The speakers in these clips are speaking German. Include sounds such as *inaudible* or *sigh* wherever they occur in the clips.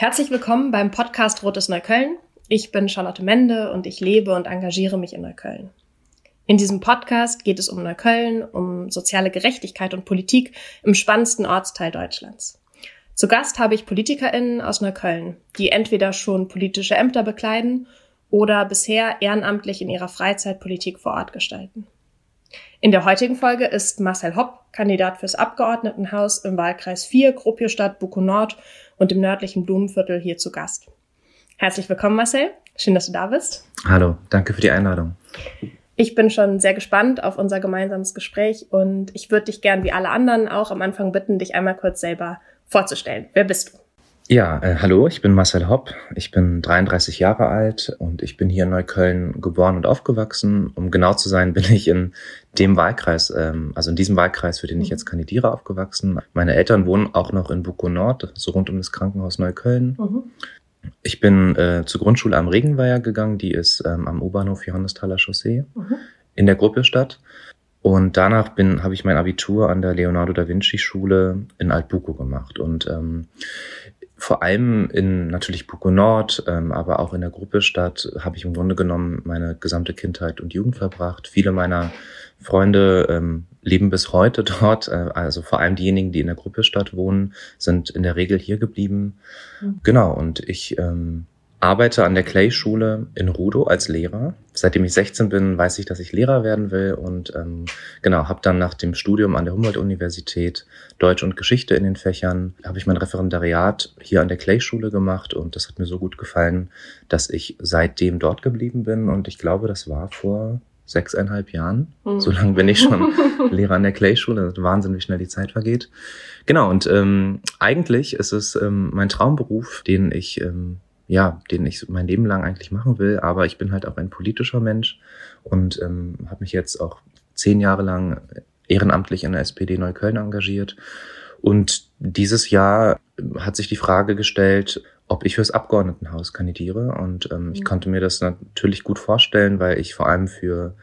Herzlich willkommen beim Podcast Rotes Neukölln. Ich bin Charlotte Mende und ich lebe und engagiere mich in Neukölln. In diesem Podcast geht es um Neukölln, um soziale Gerechtigkeit und Politik im spannendsten Ortsteil Deutschlands. Zu Gast habe ich PolitikerInnen aus Neukölln, die entweder schon politische Ämter bekleiden oder bisher ehrenamtlich in ihrer Freizeit Politik vor Ort gestalten. In der heutigen Folge ist Marcel Hopp, Kandidat fürs Abgeordnetenhaus im Wahlkreis 4, Gropiusstadt, Buko Nord und im nördlichen Blumenviertel hier zu Gast. Herzlich willkommen, Marcel. Schön, dass du da bist. Hallo, danke für die Einladung. Ich bin schon sehr gespannt auf unser gemeinsames Gespräch und ich würde dich gern wie alle anderen auch am Anfang bitten, dich einmal kurz selber vorzustellen. Wer bist du? Ja, äh, hallo, ich bin Marcel Hopp, ich bin 33 Jahre alt und ich bin hier in Neukölln geboren und aufgewachsen. Um genau zu sein, *laughs* bin ich in dem Wahlkreis, ähm, also in diesem Wahlkreis, für den ich mhm. jetzt kandidiere, aufgewachsen. Meine Eltern wohnen auch noch in Buko Nord, so rund um das Krankenhaus Neukölln. Mhm. Ich bin äh, zur Grundschule am Regenweiher gegangen, die ist ähm, am U-Bahnhof Johannesthaler Chaussee mhm. in der Gruppestadt. Und danach bin, habe ich mein Abitur an der Leonardo da Vinci Schule in Altbuko gemacht. Und ähm, vor allem in natürlich Buko Nord, ähm, aber auch in der Gruppestadt habe ich im Grunde genommen meine gesamte Kindheit und Jugend verbracht. Viele meiner Freunde ähm, leben bis heute *laughs* dort. Äh, also vor allem diejenigen, die in der Gruppestadt wohnen, sind in der Regel hier geblieben. Mhm. Genau, und ich ähm, arbeite an der Clay-Schule in Rudo als Lehrer. Seitdem ich 16 bin, weiß ich, dass ich Lehrer werden will und ähm, genau, habe dann nach dem Studium an der Humboldt-Universität Deutsch und Geschichte in den Fächern, habe ich mein Referendariat hier an der Clay-Schule gemacht und das hat mir so gut gefallen, dass ich seitdem dort geblieben bin und ich glaube, das war vor sechseinhalb Jahren. Mhm. So lange bin ich schon *laughs* Lehrer an der Clay-Schule. Wahnsinn, wie schnell die Zeit vergeht. Genau, und ähm, eigentlich ist es ähm, mein Traumberuf, den ich ähm, ja, den ich mein Leben lang eigentlich machen will. Aber ich bin halt auch ein politischer Mensch und ähm, habe mich jetzt auch zehn Jahre lang ehrenamtlich in der SPD Neukölln engagiert. Und dieses Jahr hat sich die Frage gestellt, ob ich fürs Abgeordnetenhaus kandidiere. Und ähm, ich mhm. konnte mir das natürlich gut vorstellen, weil ich vor allem für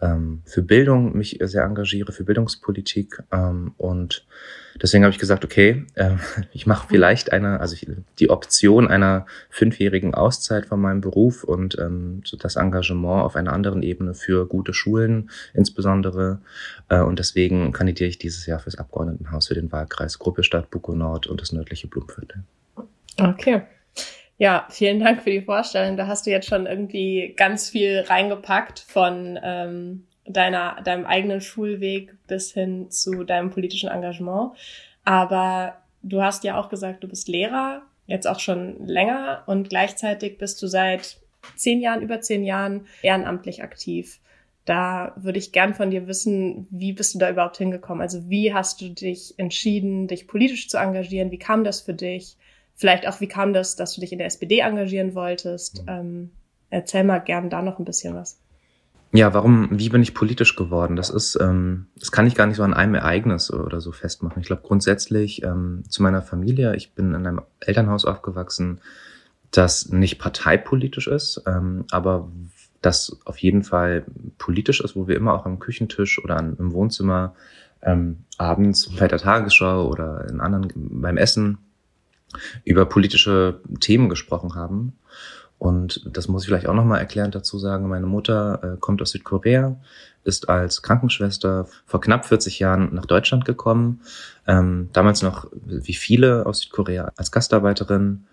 ähm, für Bildung mich sehr engagiere, für Bildungspolitik. Ähm, und deswegen habe ich gesagt, okay, äh, *laughs* ich mache vielleicht eine, also ich, die Option einer fünfjährigen Auszeit von meinem Beruf und ähm, so das Engagement auf einer anderen Ebene für gute Schulen insbesondere. Äh, und deswegen kandidiere ich dieses Jahr fürs Abgeordnetenhaus für den Wahlkreis Gruppe Stadt Buko Nord und das nördliche Blumenviertel. Okay. Ja, vielen Dank für die Vorstellung. Da hast du jetzt schon irgendwie ganz viel reingepackt von ähm, deiner, deinem eigenen Schulweg bis hin zu deinem politischen Engagement. Aber du hast ja auch gesagt, du bist Lehrer, jetzt auch schon länger und gleichzeitig bist du seit zehn Jahren, über zehn Jahren ehrenamtlich aktiv. Da würde ich gern von dir wissen, wie bist du da überhaupt hingekommen? Also wie hast du dich entschieden, dich politisch zu engagieren? Wie kam das für dich? Vielleicht auch, wie kam das, dass du dich in der SPD engagieren wolltest? Mhm. Ähm, erzähl mal gern da noch ein bisschen was. Ja, warum, wie bin ich politisch geworden? Das ist, ähm, das kann ich gar nicht so an einem Ereignis oder so festmachen. Ich glaube grundsätzlich ähm, zu meiner Familie, ich bin in einem Elternhaus aufgewachsen, das nicht parteipolitisch ist, ähm, aber das auf jeden Fall politisch ist, wo wir immer auch am Küchentisch oder an, im Wohnzimmer ähm, abends bei der Tagesschau oder in anderen beim Essen über politische Themen gesprochen haben. Und das muss ich vielleicht auch nochmal erklärend dazu sagen. Meine Mutter äh, kommt aus Südkorea, ist als Krankenschwester vor knapp 40 Jahren nach Deutschland gekommen. Ähm, damals noch, wie viele aus Südkorea, als Gastarbeiterin.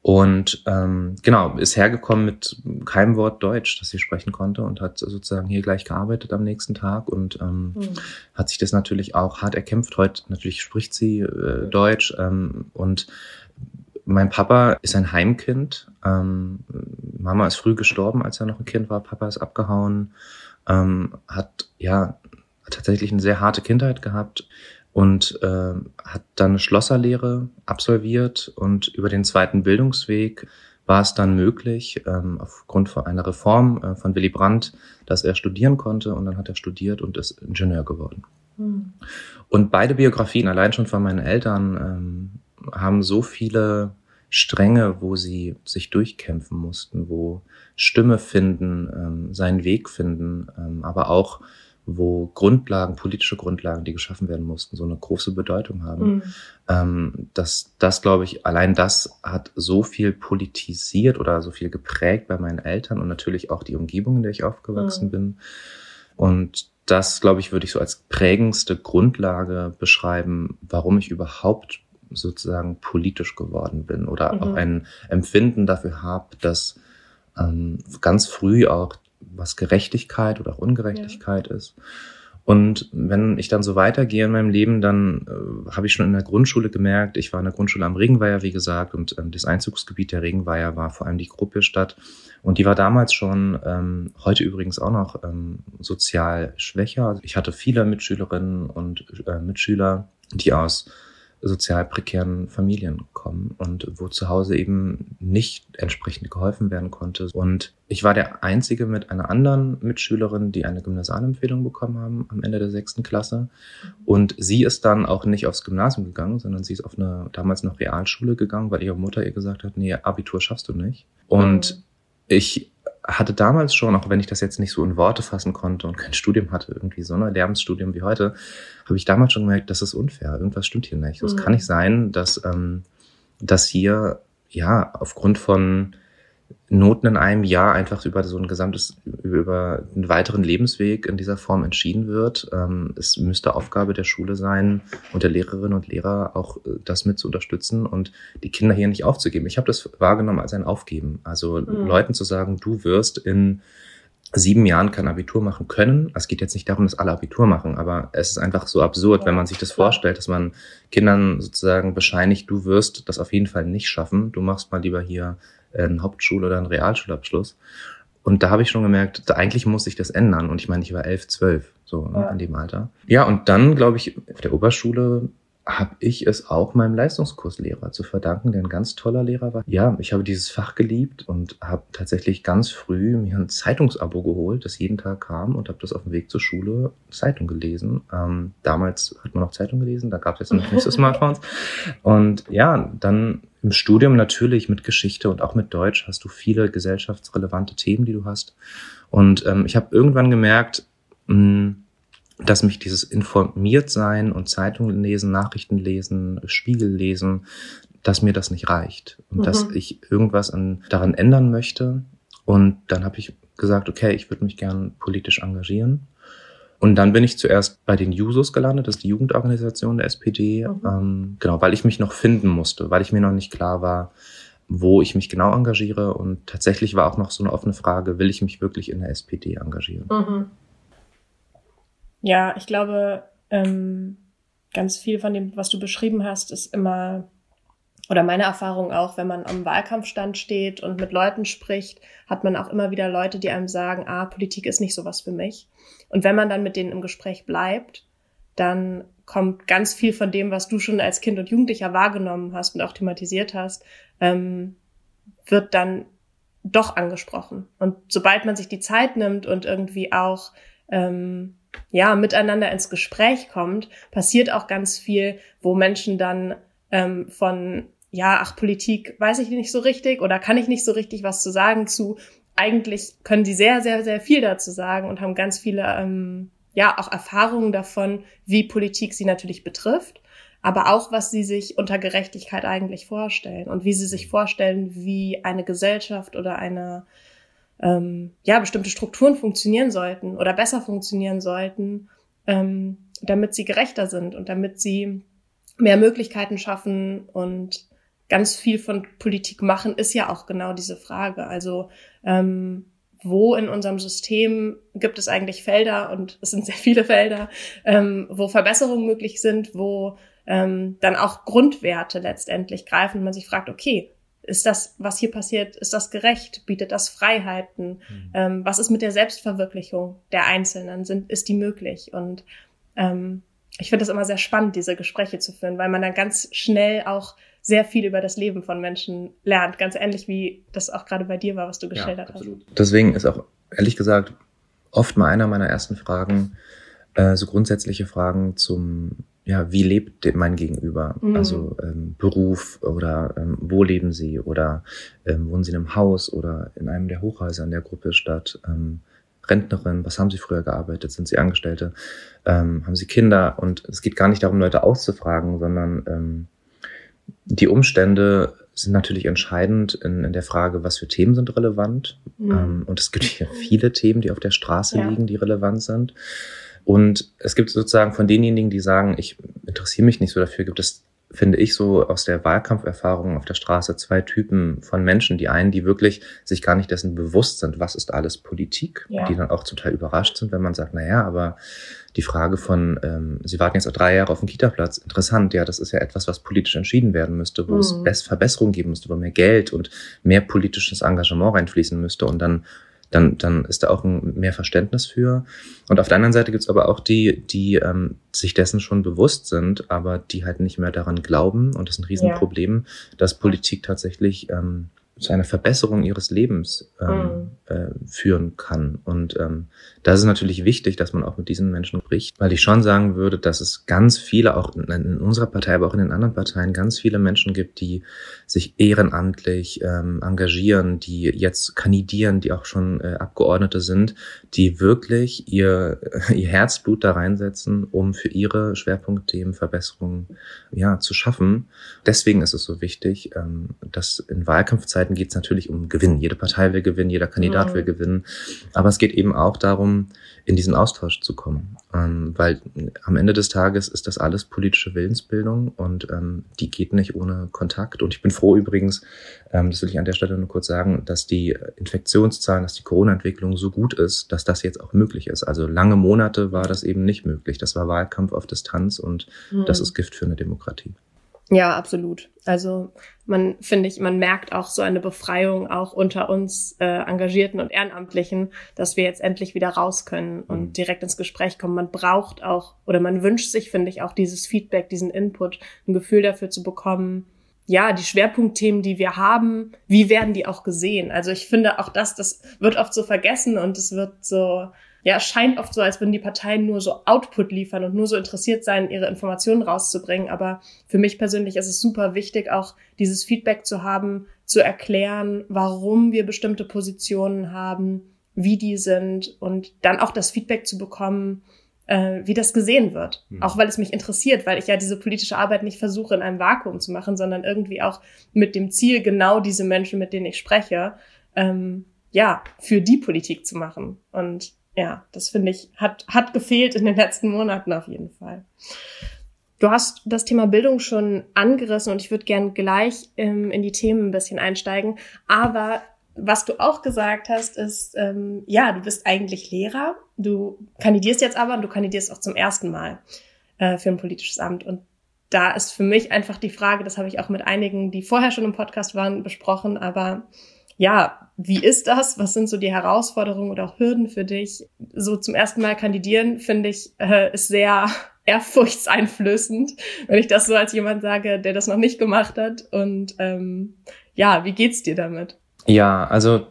Und ähm, genau, ist hergekommen mit keinem Wort Deutsch, das sie sprechen konnte und hat sozusagen hier gleich gearbeitet am nächsten Tag und ähm, mhm. hat sich das natürlich auch hart erkämpft. Heute natürlich spricht sie äh, Deutsch ähm, und mein Papa ist ein Heimkind. Ähm, Mama ist früh gestorben, als er noch ein Kind war. Papa ist abgehauen. Ähm, hat ja tatsächlich eine sehr harte Kindheit gehabt und äh, hat dann eine Schlosserlehre absolviert und über den zweiten Bildungsweg war es dann möglich, ähm, aufgrund von einer Reform äh, von Willy Brandt, dass er studieren konnte und dann hat er studiert und ist Ingenieur geworden. Mhm. Und beide Biografien, allein schon von meinen Eltern, ähm, haben so viele Stränge, wo sie sich durchkämpfen mussten, wo Stimme finden, ähm, seinen Weg finden, ähm, aber auch wo Grundlagen, politische Grundlagen, die geschaffen werden mussten, so eine große Bedeutung haben. Mhm. Ähm, das, das glaube ich, allein das hat so viel politisiert oder so viel geprägt bei meinen Eltern und natürlich auch die Umgebung, in der ich aufgewachsen mhm. bin. Und das, glaube ich, würde ich so als prägendste Grundlage beschreiben, warum ich überhaupt sozusagen politisch geworden bin oder mhm. auch ein Empfinden dafür habe, dass ähm, ganz früh auch was Gerechtigkeit oder auch Ungerechtigkeit ja. ist. Und wenn ich dann so weitergehe in meinem Leben, dann äh, habe ich schon in der Grundschule gemerkt, ich war in der Grundschule am Regenweiher, wie gesagt, und ähm, das Einzugsgebiet der Regenweiher war vor allem die Gruppestadt. Und die war damals schon, ähm, heute übrigens auch noch, ähm, sozial schwächer. Ich hatte viele Mitschülerinnen und äh, Mitschüler, die aus sozial prekären Familien kommen und wo zu Hause eben nicht entsprechend geholfen werden konnte. Und ich war der Einzige mit einer anderen Mitschülerin, die eine Gymnasialempfehlung bekommen haben am Ende der sechsten Klasse. Und sie ist dann auch nicht aufs Gymnasium gegangen, sondern sie ist auf eine damals noch Realschule gegangen, weil ihre Mutter ihr gesagt hat, nee, Abitur schaffst du nicht. Und mhm. ich hatte damals schon, auch wenn ich das jetzt nicht so in Worte fassen konnte und kein Studium hatte, irgendwie so ein Lehramtsstudium wie heute, habe ich damals schon gemerkt, das ist unfair. Irgendwas stimmt hier nicht. Es mhm. kann nicht sein, dass, ähm, dass hier ja aufgrund von Noten in einem Jahr einfach über so ein gesamtes, über einen weiteren Lebensweg in dieser Form entschieden wird. Ähm, es müsste Aufgabe der Schule sein und der Lehrerinnen und Lehrer auch äh, das mit zu unterstützen und die Kinder hier nicht aufzugeben. Ich habe das wahrgenommen als ein Aufgeben. Also mhm. Leuten zu sagen, du wirst in sieben Jahren kein Abitur machen können. Es geht jetzt nicht darum, dass alle Abitur machen, aber es ist einfach so absurd, wenn man sich das vorstellt, dass man Kindern sozusagen bescheinigt, du wirst das auf jeden Fall nicht schaffen. Du machst mal lieber hier einen Hauptschul- oder einen Realschulabschluss. Und da habe ich schon gemerkt, da eigentlich muss sich das ändern. Und ich meine, ich war elf, zwölf, so ne, ja. in dem Alter. Ja, und dann, glaube ich, auf der Oberschule habe ich es auch meinem Leistungskurslehrer zu verdanken, der ein ganz toller Lehrer war. Ja, ich habe dieses Fach geliebt und habe tatsächlich ganz früh mir ein Zeitungsabo geholt, das jeden Tag kam und habe das auf dem Weg zur Schule Zeitung gelesen. Ähm, damals hat man noch Zeitung gelesen, da gab es jetzt noch nicht so *laughs* Smartphones. Und ja, dann im Studium natürlich mit Geschichte und auch mit Deutsch hast du viele gesellschaftsrelevante Themen, die du hast. Und ähm, ich habe irgendwann gemerkt, mh, hm, dass mich dieses informiert sein und Zeitungen lesen, Nachrichten lesen, Spiegel lesen, dass mir das nicht reicht und mhm. dass ich irgendwas an, daran ändern möchte. Und dann habe ich gesagt, okay, ich würde mich gern politisch engagieren. Und dann bin ich zuerst bei den Jusos gelandet, das ist die Jugendorganisation der SPD, mhm. ähm, genau, weil ich mich noch finden musste, weil ich mir noch nicht klar war, wo ich mich genau engagiere. Und tatsächlich war auch noch so eine offene Frage, will ich mich wirklich in der SPD engagieren? Mhm. Ja, ich glaube, ähm, ganz viel von dem, was du beschrieben hast, ist immer, oder meine Erfahrung auch, wenn man am Wahlkampfstand steht und mit Leuten spricht, hat man auch immer wieder Leute, die einem sagen, ah, Politik ist nicht sowas für mich. Und wenn man dann mit denen im Gespräch bleibt, dann kommt ganz viel von dem, was du schon als Kind und Jugendlicher wahrgenommen hast und auch thematisiert hast, ähm, wird dann doch angesprochen. Und sobald man sich die Zeit nimmt und irgendwie auch ähm, ja, miteinander ins Gespräch kommt, passiert auch ganz viel, wo Menschen dann ähm, von, ja, ach, Politik weiß ich nicht so richtig oder kann ich nicht so richtig was zu sagen zu, eigentlich können sie sehr, sehr, sehr viel dazu sagen und haben ganz viele, ähm, ja, auch Erfahrungen davon, wie Politik sie natürlich betrifft, aber auch, was sie sich unter Gerechtigkeit eigentlich vorstellen und wie sie sich vorstellen, wie eine Gesellschaft oder eine ähm, ja, bestimmte Strukturen funktionieren sollten oder besser funktionieren sollten, ähm, damit sie gerechter sind und damit sie mehr Möglichkeiten schaffen und ganz viel von Politik machen, ist ja auch genau diese Frage. Also ähm, wo in unserem System gibt es eigentlich Felder und es sind sehr viele Felder, ähm, wo Verbesserungen möglich sind, wo ähm, dann auch Grundwerte letztendlich greifen und man sich fragt, okay, ist das, was hier passiert, ist das gerecht? Bietet das Freiheiten? Mhm. Ähm, was ist mit der Selbstverwirklichung der Einzelnen? Sind, ist die möglich? Und ähm, ich finde das immer sehr spannend, diese Gespräche zu führen, weil man dann ganz schnell auch sehr viel über das Leben von Menschen lernt. Ganz ähnlich wie das auch gerade bei dir war, was du geschildert ja, absolut. hast. Deswegen ist auch, ehrlich gesagt, oft mal einer meiner ersten Fragen, äh, so grundsätzliche Fragen zum ja, wie lebt mein Gegenüber? Mhm. Also ähm, Beruf oder ähm, wo leben sie oder ähm, wohnen sie in einem Haus oder in einem der Hochhäuser in der Gruppe statt? Ähm, Rentnerin? Was haben Sie früher gearbeitet? Sind Sie Angestellte? Ähm, haben Sie Kinder? Und es geht gar nicht darum, Leute auszufragen, sondern ähm, die Umstände sind natürlich entscheidend in, in der Frage, was für Themen sind relevant. Mhm. Ähm, und es gibt hier viele Themen, die auf der Straße ja. liegen, die relevant sind. Und es gibt sozusagen von denjenigen, die sagen, ich interessiere mich nicht so dafür, gibt es finde ich so aus der Wahlkampferfahrung auf der Straße zwei Typen von Menschen. Die einen, die wirklich sich gar nicht dessen bewusst sind, was ist alles Politik, ja. die dann auch zum Teil überrascht sind, wenn man sagt, na ja, aber die Frage von, ähm, Sie warten jetzt auch drei Jahre auf den Kita-Platz, interessant, ja, das ist ja etwas, was politisch entschieden werden müsste, wo mhm. es Verbesserungen geben müsste, wo mehr Geld und mehr politisches Engagement reinfließen müsste und dann dann, dann ist da auch ein mehr Verständnis für. Und auf der anderen Seite gibt's aber auch die, die ähm, sich dessen schon bewusst sind, aber die halt nicht mehr daran glauben. Und das ist ein Riesenproblem, ja. dass Politik tatsächlich ähm, zu einer Verbesserung ihres Lebens ähm, mhm. äh, führen kann. Und ähm, da ist es natürlich wichtig, dass man auch mit diesen Menschen spricht, weil ich schon sagen würde, dass es ganz viele, auch in, in unserer Partei, aber auch in den anderen Parteien, ganz viele Menschen gibt, die sich ehrenamtlich ähm, engagieren, die jetzt kandidieren, die auch schon äh, Abgeordnete sind, die wirklich ihr, *laughs* ihr Herzblut da reinsetzen, um für ihre Schwerpunktthemen Verbesserungen ja, zu schaffen. Deswegen ist es so wichtig, ähm, dass in Wahlkampfzeiten geht es natürlich um Gewinn. Jede Partei will gewinnen, jeder Kandidat mhm. will gewinnen. Aber es geht eben auch darum, in diesen Austausch zu kommen. Ähm, weil am Ende des Tages ist das alles politische Willensbildung und ähm, die geht nicht ohne Kontakt. Und ich bin froh übrigens, ähm, das will ich an der Stelle nur kurz sagen, dass die Infektionszahlen, dass die Corona-Entwicklung so gut ist, dass das jetzt auch möglich ist. Also lange Monate war das eben nicht möglich. Das war Wahlkampf auf Distanz und mhm. das ist Gift für eine Demokratie. Ja, absolut. Also man finde ich, man merkt auch so eine Befreiung auch unter uns äh, Engagierten und Ehrenamtlichen, dass wir jetzt endlich wieder raus können und mhm. direkt ins Gespräch kommen. Man braucht auch oder man wünscht sich, finde ich, auch dieses Feedback, diesen Input, ein Gefühl dafür zu bekommen. Ja, die Schwerpunktthemen, die wir haben, wie werden die auch gesehen? Also ich finde auch das, das wird oft so vergessen und es wird so ja, es scheint oft so, als würden die Parteien nur so Output liefern und nur so interessiert sein, ihre Informationen rauszubringen. Aber für mich persönlich ist es super wichtig, auch dieses Feedback zu haben, zu erklären, warum wir bestimmte Positionen haben, wie die sind und dann auch das Feedback zu bekommen, äh, wie das gesehen wird. Mhm. Auch weil es mich interessiert, weil ich ja diese politische Arbeit nicht versuche, in einem Vakuum zu machen, sondern irgendwie auch mit dem Ziel, genau diese Menschen, mit denen ich spreche, ähm, ja, für die Politik zu machen. Und ja, das finde ich, hat, hat gefehlt in den letzten Monaten auf jeden Fall. Du hast das Thema Bildung schon angerissen und ich würde gern gleich ähm, in die Themen ein bisschen einsteigen. Aber was du auch gesagt hast, ist, ähm, ja, du bist eigentlich Lehrer, du kandidierst jetzt aber und du kandidierst auch zum ersten Mal äh, für ein politisches Amt. Und da ist für mich einfach die Frage, das habe ich auch mit einigen, die vorher schon im Podcast waren, besprochen, aber ja, wie ist das? Was sind so die Herausforderungen oder auch Hürden für dich? So zum ersten Mal kandidieren, finde ich, äh, ist sehr *laughs* ehrfurchtseinflößend, wenn ich das so als jemand sage, der das noch nicht gemacht hat. Und ähm, ja, wie geht's dir damit? Ja, also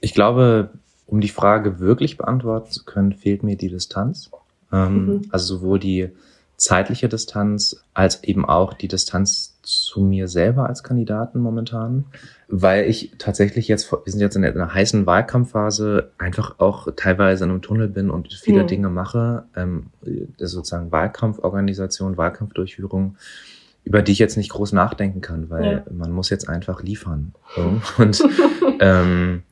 ich glaube, um die Frage wirklich beantworten zu können, fehlt mir die Distanz. Ähm, mhm. Also sowohl die zeitliche Distanz als eben auch die Distanz zu mir selber als Kandidaten momentan, weil ich tatsächlich jetzt, wir sind jetzt in einer heißen Wahlkampfphase, einfach auch teilweise in einem Tunnel bin und viele mhm. Dinge mache, ähm, sozusagen Wahlkampforganisation, Wahlkampfdurchführung, über die ich jetzt nicht groß nachdenken kann, weil ja. man muss jetzt einfach liefern. So. Und *laughs* ähm,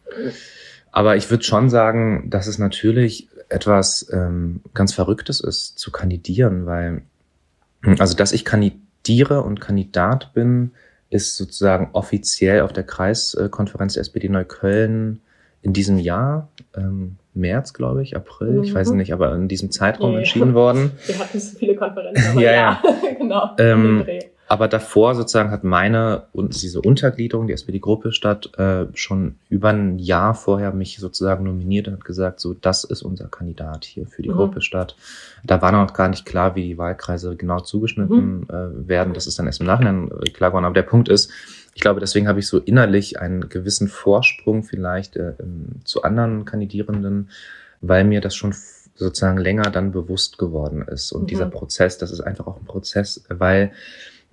aber ich würde schon sagen, dass es natürlich etwas ähm, ganz Verrücktes ist, zu kandidieren, weil, also dass ich kandidiere und Kandidat bin, ist sozusagen offiziell auf der Kreiskonferenz der SPD Neukölln in diesem Jahr, ähm, März, glaube ich, April, mhm. ich weiß mhm. nicht, aber in diesem Zeitraum yeah. entschieden worden. *laughs* Wir hatten so viele Konferenzen. ja, ja, *laughs* genau. Ähm, aber davor sozusagen hat meine und diese Untergliederung, die SPD-Gruppe statt, äh, schon über ein Jahr vorher mich sozusagen nominiert und hat gesagt, so das ist unser Kandidat hier für die mhm. Gruppe statt. Da war noch gar nicht klar, wie die Wahlkreise genau zugeschnitten mhm. äh, werden. Das ist dann erst im Nachhinein äh, klar geworden. Aber der Punkt ist, ich glaube, deswegen habe ich so innerlich einen gewissen Vorsprung vielleicht äh, zu anderen Kandidierenden, weil mir das schon sozusagen länger dann bewusst geworden ist. Und mhm. dieser Prozess, das ist einfach auch ein Prozess, weil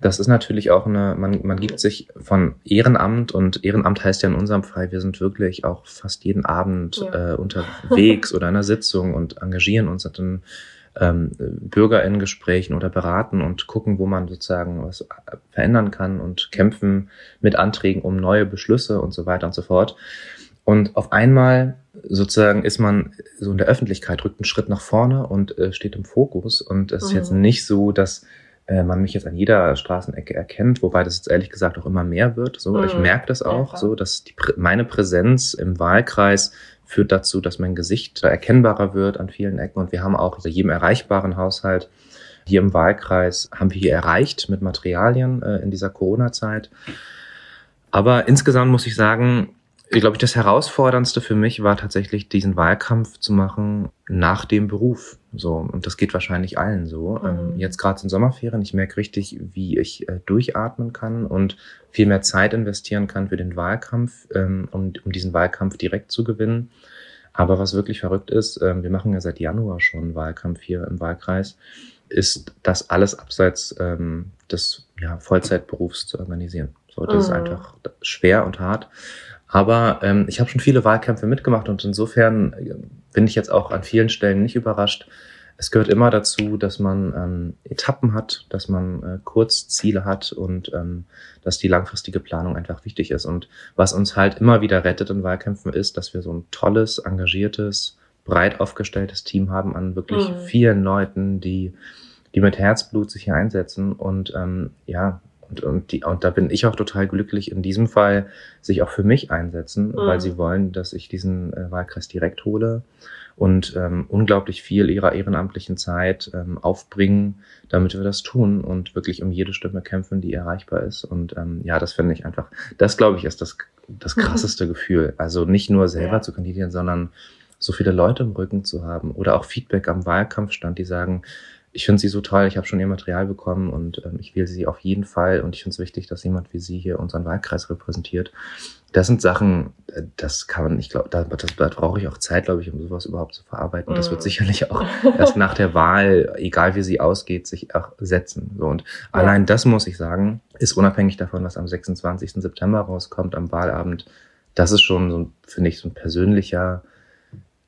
das ist natürlich auch eine, man, man gibt sich von Ehrenamt und Ehrenamt heißt ja in unserem Fall, wir sind wirklich auch fast jeden Abend ja. äh, *laughs* unterwegs oder in einer Sitzung und engagieren uns dann ähm, BürgerInnen-Gesprächen oder beraten und gucken, wo man sozusagen was verändern kann und kämpfen mit Anträgen um neue Beschlüsse und so weiter und so fort. Und auf einmal sozusagen ist man so in der Öffentlichkeit, rückt einen Schritt nach vorne und äh, steht im Fokus. Und es ist mhm. jetzt nicht so, dass äh, man mich jetzt an jeder Straßenecke erkennt, wobei das jetzt ehrlich gesagt auch immer mehr wird. So, mhm. ich merke das auch, ja, so, dass die, meine Präsenz im Wahlkreis führt dazu, dass mein Gesicht erkennbarer wird an vielen Ecken. Und wir haben auch in jedem erreichbaren Haushalt hier im Wahlkreis haben wir hier erreicht mit Materialien äh, in dieser Corona-Zeit. Aber insgesamt muss ich sagen, ich glaube, das Herausforderndste für mich war tatsächlich, diesen Wahlkampf zu machen nach dem Beruf. So, und das geht wahrscheinlich allen so. Mhm. Ähm, jetzt gerade in Sommerferien, ich merke richtig, wie ich äh, durchatmen kann und viel mehr Zeit investieren kann für den Wahlkampf, ähm, um, um diesen Wahlkampf direkt zu gewinnen. Aber was wirklich verrückt ist, ähm, wir machen ja seit Januar schon Wahlkampf hier im Wahlkreis, ist das alles abseits ähm, des ja, Vollzeitberufs zu organisieren. So, das mhm. ist einfach schwer und hart. Aber ähm, ich habe schon viele Wahlkämpfe mitgemacht und insofern äh, bin ich jetzt auch an vielen Stellen nicht überrascht. Es gehört immer dazu, dass man ähm, Etappen hat, dass man äh, Kurzziele hat und ähm, dass die langfristige Planung einfach wichtig ist. Und was uns halt immer wieder rettet in Wahlkämpfen ist, dass wir so ein tolles, engagiertes, breit aufgestelltes Team haben an wirklich mhm. vielen Leuten, die, die mit Herzblut sich hier einsetzen und ähm, ja, und, und, die, und da bin ich auch total glücklich, in diesem Fall sich auch für mich einsetzen, mhm. weil sie wollen, dass ich diesen äh, Wahlkreis direkt hole und ähm, unglaublich viel ihrer ehrenamtlichen Zeit ähm, aufbringen, damit wir das tun und wirklich um jede Stimme kämpfen, die erreichbar ist. Und ähm, ja, das finde ich einfach, das glaube ich ist das, das *laughs* krasseste. Gefühl. Also nicht nur selber ja. zu kandidieren, sondern so viele Leute im Rücken zu haben oder auch Feedback am Wahlkampfstand, die sagen, ich finde sie so toll, ich habe schon ihr Material bekommen und ähm, ich wähle sie auf jeden Fall und ich finde es wichtig, dass jemand wie sie hier unseren Wahlkreis repräsentiert. Das sind Sachen, äh, das kann man, ich glaube, da, das, da brauche ich auch Zeit, glaube ich, um sowas überhaupt zu verarbeiten. Das wird mhm. sicherlich auch *laughs* erst nach der Wahl, egal wie sie ausgeht, sich auch setzen. So, und ja. allein das muss ich sagen, ist unabhängig davon, was am 26. September rauskommt, am Wahlabend. Das ist schon so, finde ich, so ein persönlicher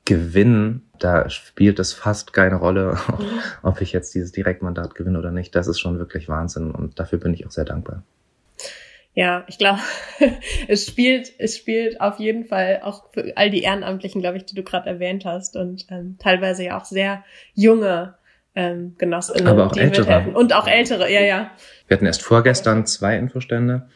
Gewinn, da spielt es fast keine Rolle, *laughs* ob ich jetzt dieses Direktmandat gewinne oder nicht. Das ist schon wirklich Wahnsinn und dafür bin ich auch sehr dankbar. Ja, ich glaube, *laughs* es spielt, es spielt auf jeden Fall auch für all die Ehrenamtlichen, glaube ich, die du gerade erwähnt hast und ähm, teilweise ja auch sehr junge ähm, Genossinnen, Aber auch die ältere. mithelfen. Und auch ältere, ja, ja. Wir hatten erst vorgestern zwei Infostände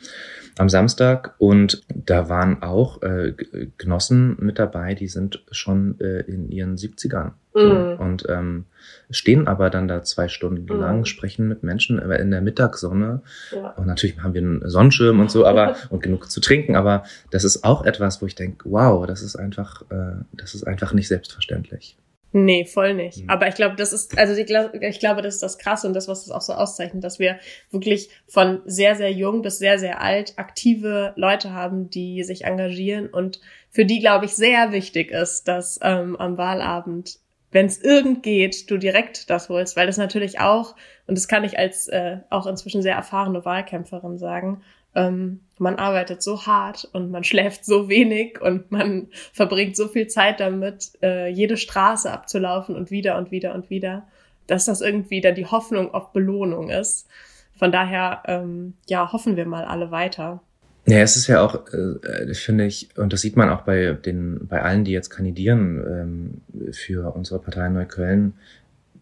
am Samstag und da waren auch äh, Genossen mit dabei, die sind schon äh, in ihren 70ern so, mm. und ähm, stehen aber dann da zwei Stunden mm. lang, sprechen mit Menschen in der Mittagssonne ja. und natürlich haben wir einen Sonnenschirm und so, aber *laughs* und genug zu trinken, aber das ist auch etwas, wo ich denke, wow, das ist einfach, äh, das ist einfach nicht selbstverständlich. Nee, voll nicht. Mhm. Aber ich glaube, das ist, also ich, glaub, ich glaube, das ist das Krasse und das, was das auch so auszeichnet, dass wir wirklich von sehr, sehr jung bis sehr, sehr alt aktive Leute haben, die sich engagieren und für die, glaube ich, sehr wichtig ist, dass ähm, am Wahlabend, wenn es irgend geht, du direkt das holst, weil das natürlich auch, und das kann ich als äh, auch inzwischen sehr erfahrene Wahlkämpferin sagen, ähm, man arbeitet so hart und man *laughs* schläft so wenig und man verbringt so viel Zeit damit, äh, jede Straße abzulaufen und wieder und wieder und wieder, dass das irgendwie dann die Hoffnung auf Belohnung ist. Von daher, ähm, ja, hoffen wir mal alle weiter. Ja, es ist ja auch, äh, finde ich, und das sieht man auch bei den, bei allen, die jetzt kandidieren ähm, für unsere Partei Neukölln,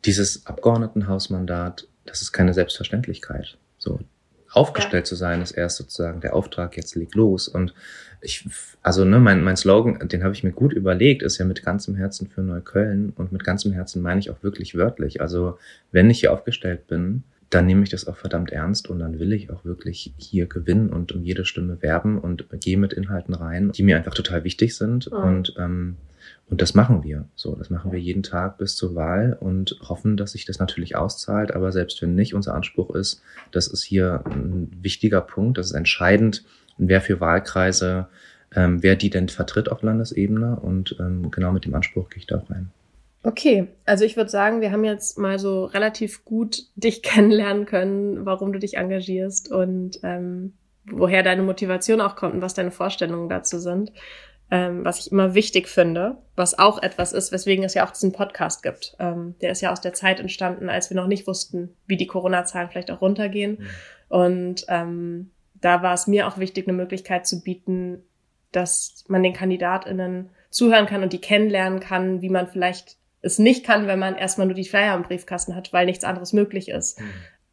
dieses Abgeordnetenhausmandat, das ist keine Selbstverständlichkeit. So, aufgestellt ja. zu sein, ist erst sozusagen der Auftrag, jetzt leg los. Und ich, also ne, mein, mein Slogan, den habe ich mir gut überlegt, ist ja mit ganzem Herzen für Neukölln. Und mit ganzem Herzen meine ich auch wirklich wörtlich. Also wenn ich hier aufgestellt bin, dann nehme ich das auch verdammt ernst und dann will ich auch wirklich hier gewinnen und um jede Stimme werben und gehe mit Inhalten rein, die mir einfach total wichtig sind. Mhm. Und ähm, und das machen wir. So, das machen wir jeden Tag bis zur Wahl und hoffen, dass sich das natürlich auszahlt. Aber selbst wenn nicht, unser Anspruch ist, das ist hier ein wichtiger Punkt, das ist entscheidend, wer für Wahlkreise, ähm, wer die denn vertritt auf Landesebene. Und ähm, genau mit dem Anspruch gehe ich da auch rein. Okay, also ich würde sagen, wir haben jetzt mal so relativ gut dich *laughs* kennenlernen können, warum du dich engagierst und ähm, woher deine Motivation auch kommt und was deine Vorstellungen dazu sind. Ähm, was ich immer wichtig finde, was auch etwas ist, weswegen es ja auch diesen Podcast gibt. Ähm, der ist ja aus der Zeit entstanden, als wir noch nicht wussten, wie die Corona-Zahlen vielleicht auch runtergehen. Mhm. Und ähm, da war es mir auch wichtig, eine Möglichkeit zu bieten, dass man den KandidatInnen zuhören kann und die kennenlernen kann, wie man vielleicht es nicht kann, wenn man erstmal nur die Flyer im Briefkasten hat, weil nichts anderes möglich ist. Mhm.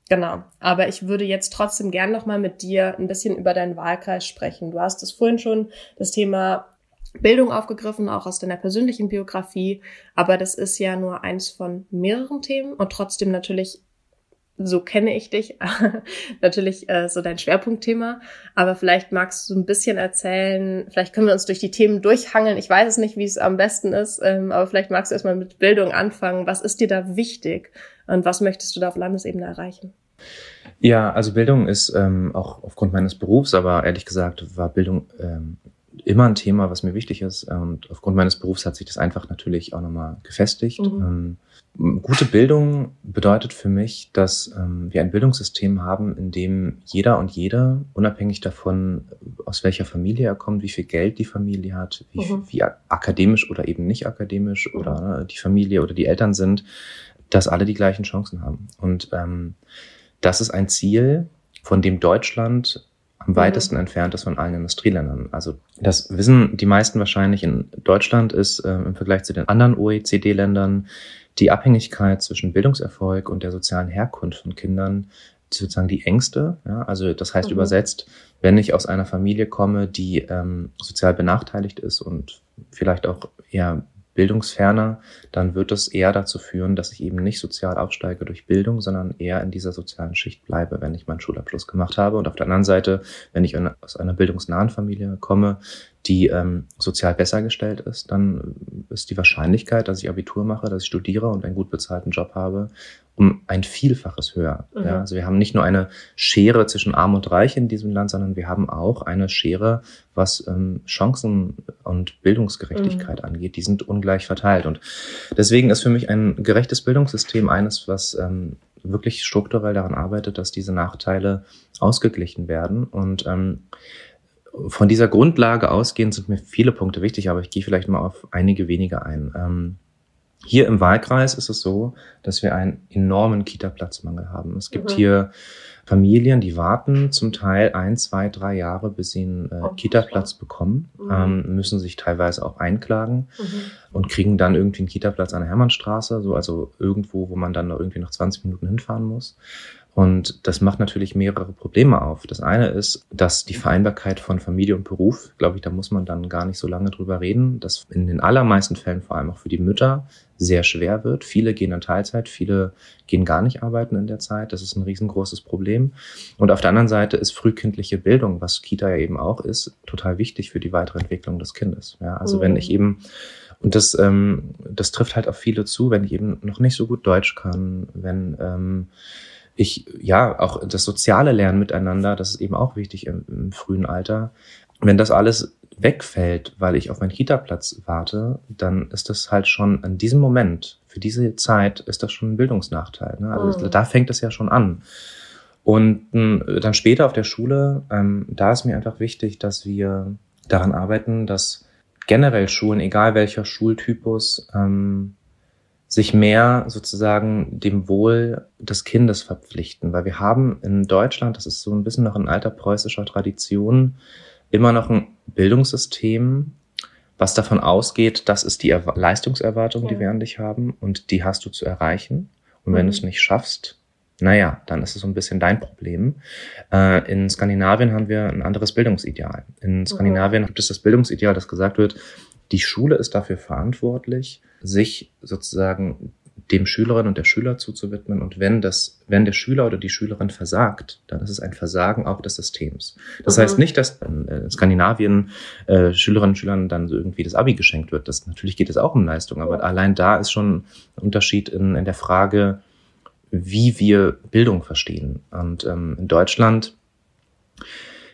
Genau. Aber ich würde jetzt trotzdem gern nochmal mit dir ein bisschen über deinen Wahlkreis sprechen. Du hast es vorhin schon das Thema Bildung aufgegriffen, auch aus deiner persönlichen Biografie. Aber das ist ja nur eins von mehreren Themen und trotzdem natürlich so kenne ich dich, *laughs* natürlich äh, so dein Schwerpunktthema. Aber vielleicht magst du ein bisschen erzählen, vielleicht können wir uns durch die Themen durchhangeln. Ich weiß es nicht, wie es am besten ist, ähm, aber vielleicht magst du erstmal mit Bildung anfangen. Was ist dir da wichtig und was möchtest du da auf Landesebene erreichen? Ja, also Bildung ist ähm, auch aufgrund meines Berufs, aber ehrlich gesagt war Bildung ähm, immer ein Thema, was mir wichtig ist. Und aufgrund meines Berufs hat sich das einfach natürlich auch nochmal gefestigt. Mhm. Ähm, Gute Bildung bedeutet für mich, dass ähm, wir ein Bildungssystem haben, in dem jeder und jede, unabhängig davon, aus welcher Familie er kommt, wie viel Geld die Familie hat, wie, mhm. wie akademisch oder eben nicht akademisch mhm. oder ne, die Familie oder die Eltern sind, dass alle die gleichen Chancen haben. Und ähm, das ist ein Ziel, von dem Deutschland am mhm. weitesten entfernt ist von allen Industrieländern. Also das wissen die meisten wahrscheinlich. In Deutschland ist äh, im Vergleich zu den anderen OECD-Ländern die Abhängigkeit zwischen Bildungserfolg und der sozialen Herkunft von Kindern sozusagen die Ängste. Ja? Also das heißt mhm. übersetzt, wenn ich aus einer Familie komme, die ähm, sozial benachteiligt ist und vielleicht auch eher bildungsferner, dann wird das eher dazu führen, dass ich eben nicht sozial aufsteige durch Bildung, sondern eher in dieser sozialen Schicht bleibe, wenn ich meinen Schulabschluss gemacht habe. Und auf der anderen Seite, wenn ich aus einer bildungsnahen Familie komme, die ähm, sozial besser gestellt ist, dann ist die Wahrscheinlichkeit, dass ich Abitur mache, dass ich studiere und einen gut bezahlten Job habe, um ein Vielfaches höher. Mhm. Ja, also wir haben nicht nur eine Schere zwischen Arm und Reich in diesem Land, sondern wir haben auch eine Schere, was ähm, Chancen und Bildungsgerechtigkeit mhm. angeht. Die sind ungleich verteilt. Und deswegen ist für mich ein gerechtes Bildungssystem eines, was ähm, wirklich strukturell daran arbeitet, dass diese Nachteile ausgeglichen werden. Und ähm, von dieser Grundlage ausgehend sind mir viele Punkte wichtig, aber ich gehe vielleicht mal auf einige wenige ein. Ähm, hier im Wahlkreis ist es so, dass wir einen enormen Kita-Platzmangel haben. Es gibt mhm. hier Familien, die warten zum Teil ein, zwei, drei Jahre, bis sie einen äh, oh, Kita-Platz bekommen, mhm. ähm, müssen sich teilweise auch einklagen mhm. und kriegen dann irgendwie einen Kita-Platz an der Hermannstraße, so also irgendwo, wo man dann noch irgendwie noch 20 Minuten hinfahren muss. Und das macht natürlich mehrere Probleme auf. Das eine ist, dass die Vereinbarkeit von Familie und Beruf, glaube ich, da muss man dann gar nicht so lange drüber reden, dass in den allermeisten Fällen vor allem auch für die Mütter sehr schwer wird. Viele gehen in Teilzeit, viele gehen gar nicht arbeiten in der Zeit. Das ist ein riesengroßes Problem. Und auf der anderen Seite ist frühkindliche Bildung, was Kita ja eben auch ist, total wichtig für die weitere Entwicklung des Kindes. Ja, also mhm. wenn ich eben und das, ähm, das trifft halt auf viele zu, wenn ich eben noch nicht so gut Deutsch kann, wenn ähm, ich, ja, auch das soziale Lernen miteinander, das ist eben auch wichtig im, im frühen Alter. Wenn das alles wegfällt, weil ich auf meinen Kita-Platz warte, dann ist das halt schon an diesem Moment, für diese Zeit, ist das schon ein Bildungsnachteil. Ne? Also oh. da fängt es ja schon an. Und äh, dann später auf der Schule, ähm, da ist mir einfach wichtig, dass wir daran arbeiten, dass generell Schulen, egal welcher Schultypus, ähm, sich mehr sozusagen dem Wohl des Kindes verpflichten. Weil wir haben in Deutschland, das ist so ein bisschen noch in alter preußischer Tradition, immer noch ein Bildungssystem, was davon ausgeht, das ist die er Leistungserwartung, ja. die wir an dich haben und die hast du zu erreichen. Und wenn mhm. du es nicht schaffst, naja, dann ist es so ein bisschen dein Problem. Äh, in Skandinavien haben wir ein anderes Bildungsideal. In. Skandinavien mhm. gibt es das Bildungsideal, das gesagt wird, die Schule ist dafür verantwortlich, sich sozusagen dem Schülerinnen und der Schüler zuzuwidmen. Und wenn das, wenn der Schüler oder die Schülerin versagt, dann ist es ein Versagen auch des Systems. Das mhm. heißt nicht, dass in Skandinavien äh, Schülerinnen und Schülern dann so irgendwie das Abi geschenkt wird. Das natürlich geht es auch um Leistung, aber allein da ist schon ein Unterschied in, in der Frage, wie wir Bildung verstehen. Und ähm, in Deutschland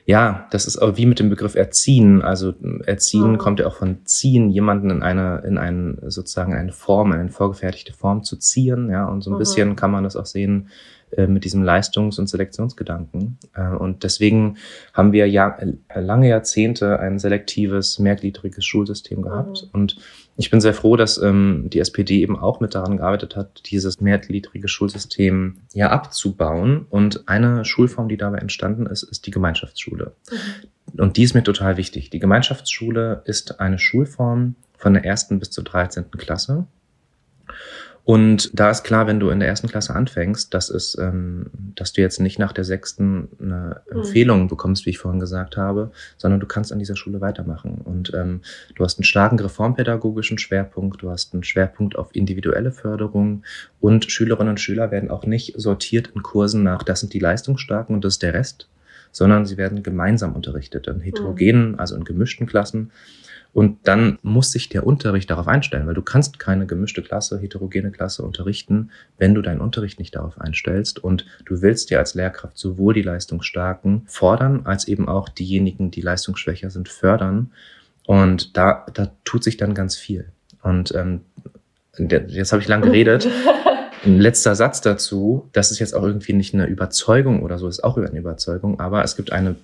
Ja, das ist auch wie mit dem Begriff erziehen. Also erziehen mhm. kommt ja auch von ziehen, jemanden in eine, in einen, sozusagen eine Form, in eine vorgefertigte Form zu ziehen. Ja, und so ein mhm. bisschen kann man das auch sehen äh, mit diesem Leistungs- und Selektionsgedanken. Äh, und deswegen haben wir ja äh, lange Jahrzehnte ein selektives, mehrgliedriges Schulsystem gehabt. Mhm. Und ich bin sehr froh, dass ähm, die SPD eben auch mit daran gearbeitet hat, dieses mehrgliedrige Schulsystem ja abzubauen. Und eine Schulform, die dabei entstanden ist, ist die Gemeinschaftsschule. Mhm. Und die ist mir total wichtig. Die Gemeinschaftsschule ist eine Schulform von der ersten bis zur 13. Klasse. Und da ist klar, wenn du in der ersten Klasse anfängst, dass es, ähm, dass du jetzt nicht nach der sechsten eine mhm. Empfehlung bekommst, wie ich vorhin gesagt habe, sondern du kannst an dieser Schule weitermachen. Und ähm, du hast einen starken reformpädagogischen Schwerpunkt, du hast einen Schwerpunkt auf individuelle Förderung und Schülerinnen und Schüler werden auch nicht sortiert in Kursen nach, das sind die Leistungsstarken und das ist der Rest, sondern sie werden gemeinsam unterrichtet in heterogenen, also in gemischten Klassen. Und dann muss sich der Unterricht darauf einstellen, weil du kannst keine gemischte Klasse, heterogene Klasse unterrichten, wenn du deinen Unterricht nicht darauf einstellst. Und du willst ja als Lehrkraft sowohl die Leistungsstarken fordern, als eben auch diejenigen, die leistungsschwächer sind, fördern. Und da, da tut sich dann ganz viel. Und ähm, jetzt habe ich lang geredet. *laughs* Ein letzter Satz dazu, das ist jetzt auch irgendwie nicht eine Überzeugung oder so, ist auch eine Überzeugung, aber es gibt eine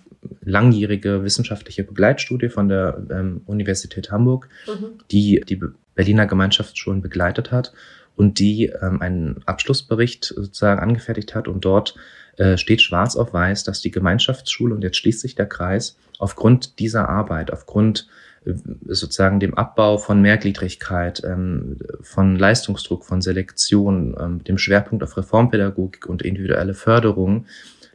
langjährige wissenschaftliche Begleitstudie von der ähm, Universität Hamburg, mhm. die die Berliner Gemeinschaftsschulen begleitet hat und die ähm, einen Abschlussbericht sozusagen angefertigt hat und dort äh, steht schwarz auf weiß, dass die Gemeinschaftsschule, und jetzt schließt sich der Kreis, aufgrund dieser Arbeit, aufgrund äh, sozusagen dem Abbau von Mehrgliedrigkeit, ähm, von Leistungsdruck, von Selektion, ähm, dem Schwerpunkt auf Reformpädagogik und individuelle Förderung,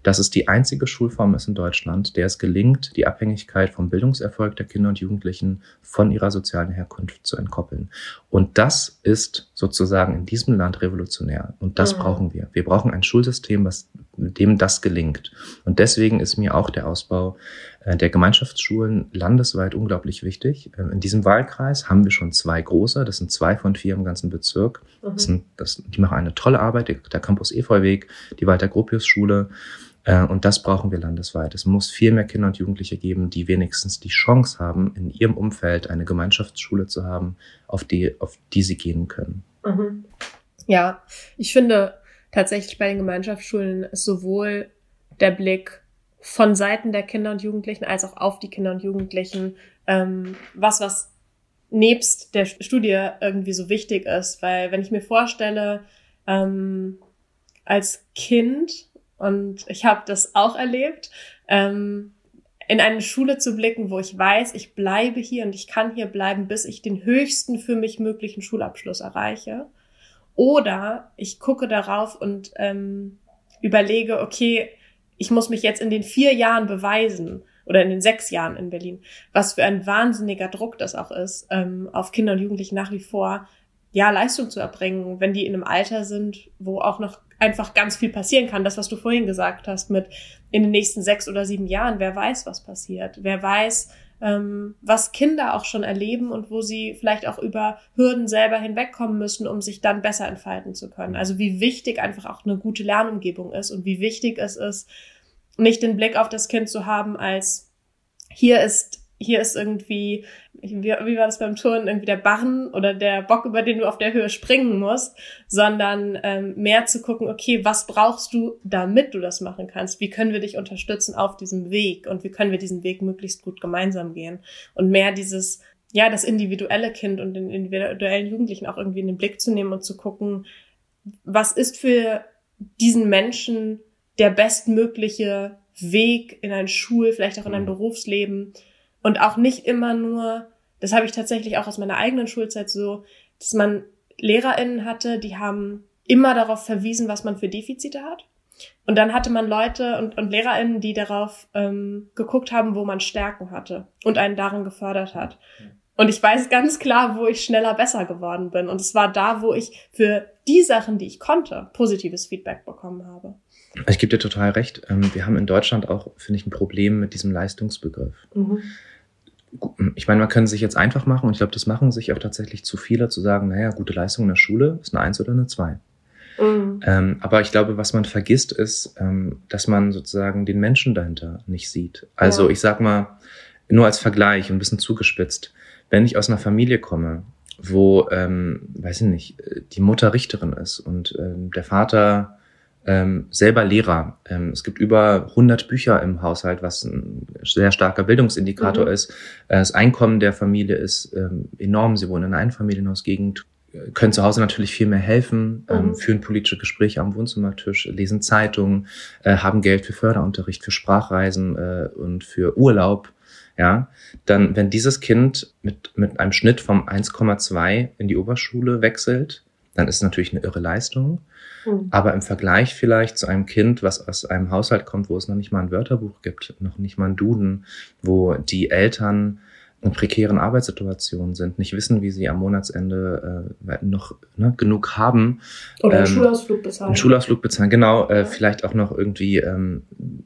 dass es die einzige Schulform ist in Deutschland, der es gelingt, die Abhängigkeit vom Bildungserfolg der Kinder und Jugendlichen von ihrer sozialen Herkunft zu entkoppeln. Und das ist sozusagen in diesem Land revolutionär. Und das mhm. brauchen wir. Wir brauchen ein Schulsystem, was, dem das gelingt. Und deswegen ist mir auch der Ausbau äh, der Gemeinschaftsschulen landesweit unglaublich wichtig. Ähm, in diesem Wahlkreis haben wir schon zwei große, das sind zwei von vier im ganzen Bezirk. Mhm. Das sind, das, die machen eine tolle Arbeit, der Campus Efeuweg, die Walter Gropius Schule äh, und das brauchen wir landesweit. Es muss viel mehr Kinder und Jugendliche geben, die wenigstens die Chance haben, in ihrem Umfeld eine Gemeinschaftsschule zu haben, auf die, auf die sie gehen können. Mhm. Ja, ich finde tatsächlich bei den Gemeinschaftsschulen ist sowohl der Blick von Seiten der Kinder und Jugendlichen als auch auf die Kinder und Jugendlichen ähm, was, was nebst der Studie irgendwie so wichtig ist. Weil wenn ich mir vorstelle, ähm, als Kind und ich habe das auch erlebt, ähm, in eine Schule zu blicken, wo ich weiß, ich bleibe hier und ich kann hier bleiben, bis ich den höchsten für mich möglichen Schulabschluss erreiche. Oder ich gucke darauf und ähm, überlege, okay, ich muss mich jetzt in den vier Jahren beweisen oder in den sechs Jahren in Berlin, was für ein wahnsinniger Druck das auch ist, ähm, auf Kinder und Jugendliche nach wie vor ja Leistung zu erbringen, wenn die in einem Alter sind, wo auch noch einfach ganz viel passieren kann. Das, was du vorhin gesagt hast, mit in den nächsten sechs oder sieben Jahren, wer weiß, was passiert. Wer weiß, ähm, was Kinder auch schon erleben und wo sie vielleicht auch über Hürden selber hinwegkommen müssen, um sich dann besser entfalten zu können. Also wie wichtig einfach auch eine gute Lernumgebung ist und wie wichtig es ist, nicht den Blick auf das Kind zu haben als hier ist hier ist irgendwie, wie, wie war das beim Turnen, irgendwie der Barren oder der Bock, über den du auf der Höhe springen musst, sondern ähm, mehr zu gucken, okay, was brauchst du, damit du das machen kannst? Wie können wir dich unterstützen auf diesem Weg und wie können wir diesen Weg möglichst gut gemeinsam gehen? Und mehr dieses, ja, das individuelle Kind und den individuellen Jugendlichen auch irgendwie in den Blick zu nehmen und zu gucken, was ist für diesen Menschen der bestmögliche Weg in ein Schul, vielleicht auch in ein mhm. Berufsleben, und auch nicht immer nur, das habe ich tatsächlich auch aus meiner eigenen Schulzeit so, dass man LehrerInnen hatte, die haben immer darauf verwiesen, was man für Defizite hat. Und dann hatte man Leute und, und LehrerInnen, die darauf ähm, geguckt haben, wo man Stärken hatte und einen darin gefördert hat. Und ich weiß ganz klar, wo ich schneller besser geworden bin. Und es war da, wo ich für die Sachen, die ich konnte, positives Feedback bekommen habe. Ich gebe dir total recht. Ähm, wir haben in Deutschland auch, finde ich, ein Problem mit diesem Leistungsbegriff. Mhm ich meine, man kann sich jetzt einfach machen und ich glaube, das machen sich auch tatsächlich zu viele, zu sagen, naja, gute Leistung in der Schule ist eine Eins oder eine Zwei. Mhm. Ähm, aber ich glaube, was man vergisst, ist, ähm, dass man sozusagen den Menschen dahinter nicht sieht. Also ja. ich sag mal, nur als Vergleich, ein bisschen zugespitzt, wenn ich aus einer Familie komme, wo, ähm, weiß ich nicht, die Mutter Richterin ist und ähm, der Vater ähm, selber Lehrer. Ähm, es gibt über 100 Bücher im Haushalt, was ein sehr starker Bildungsindikator mhm. ist. Äh, das Einkommen der Familie ist ähm, enorm. Sie wohnen in einer Einfamilienhausgegend, können zu Hause natürlich viel mehr helfen, ähm, mhm. führen politische Gespräche am Wohnzimmertisch, lesen Zeitungen, äh, haben Geld für Förderunterricht, für Sprachreisen äh, und für Urlaub. Ja, dann, wenn dieses Kind mit, mit einem Schnitt vom 1,2 in die Oberschule wechselt, dann ist es natürlich eine irre Leistung. Mhm. Aber im Vergleich vielleicht zu einem Kind, was aus einem Haushalt kommt, wo es noch nicht mal ein Wörterbuch gibt, noch nicht mal ein Duden, wo die Eltern in prekären Arbeitssituationen sind, nicht wissen, wie sie am Monatsende äh, noch ne, genug haben. Oder einen ähm, Schulausflug bezahlen. Einen Schulausflug bezahlen, genau. Äh, vielleicht auch noch irgendwie, ähm,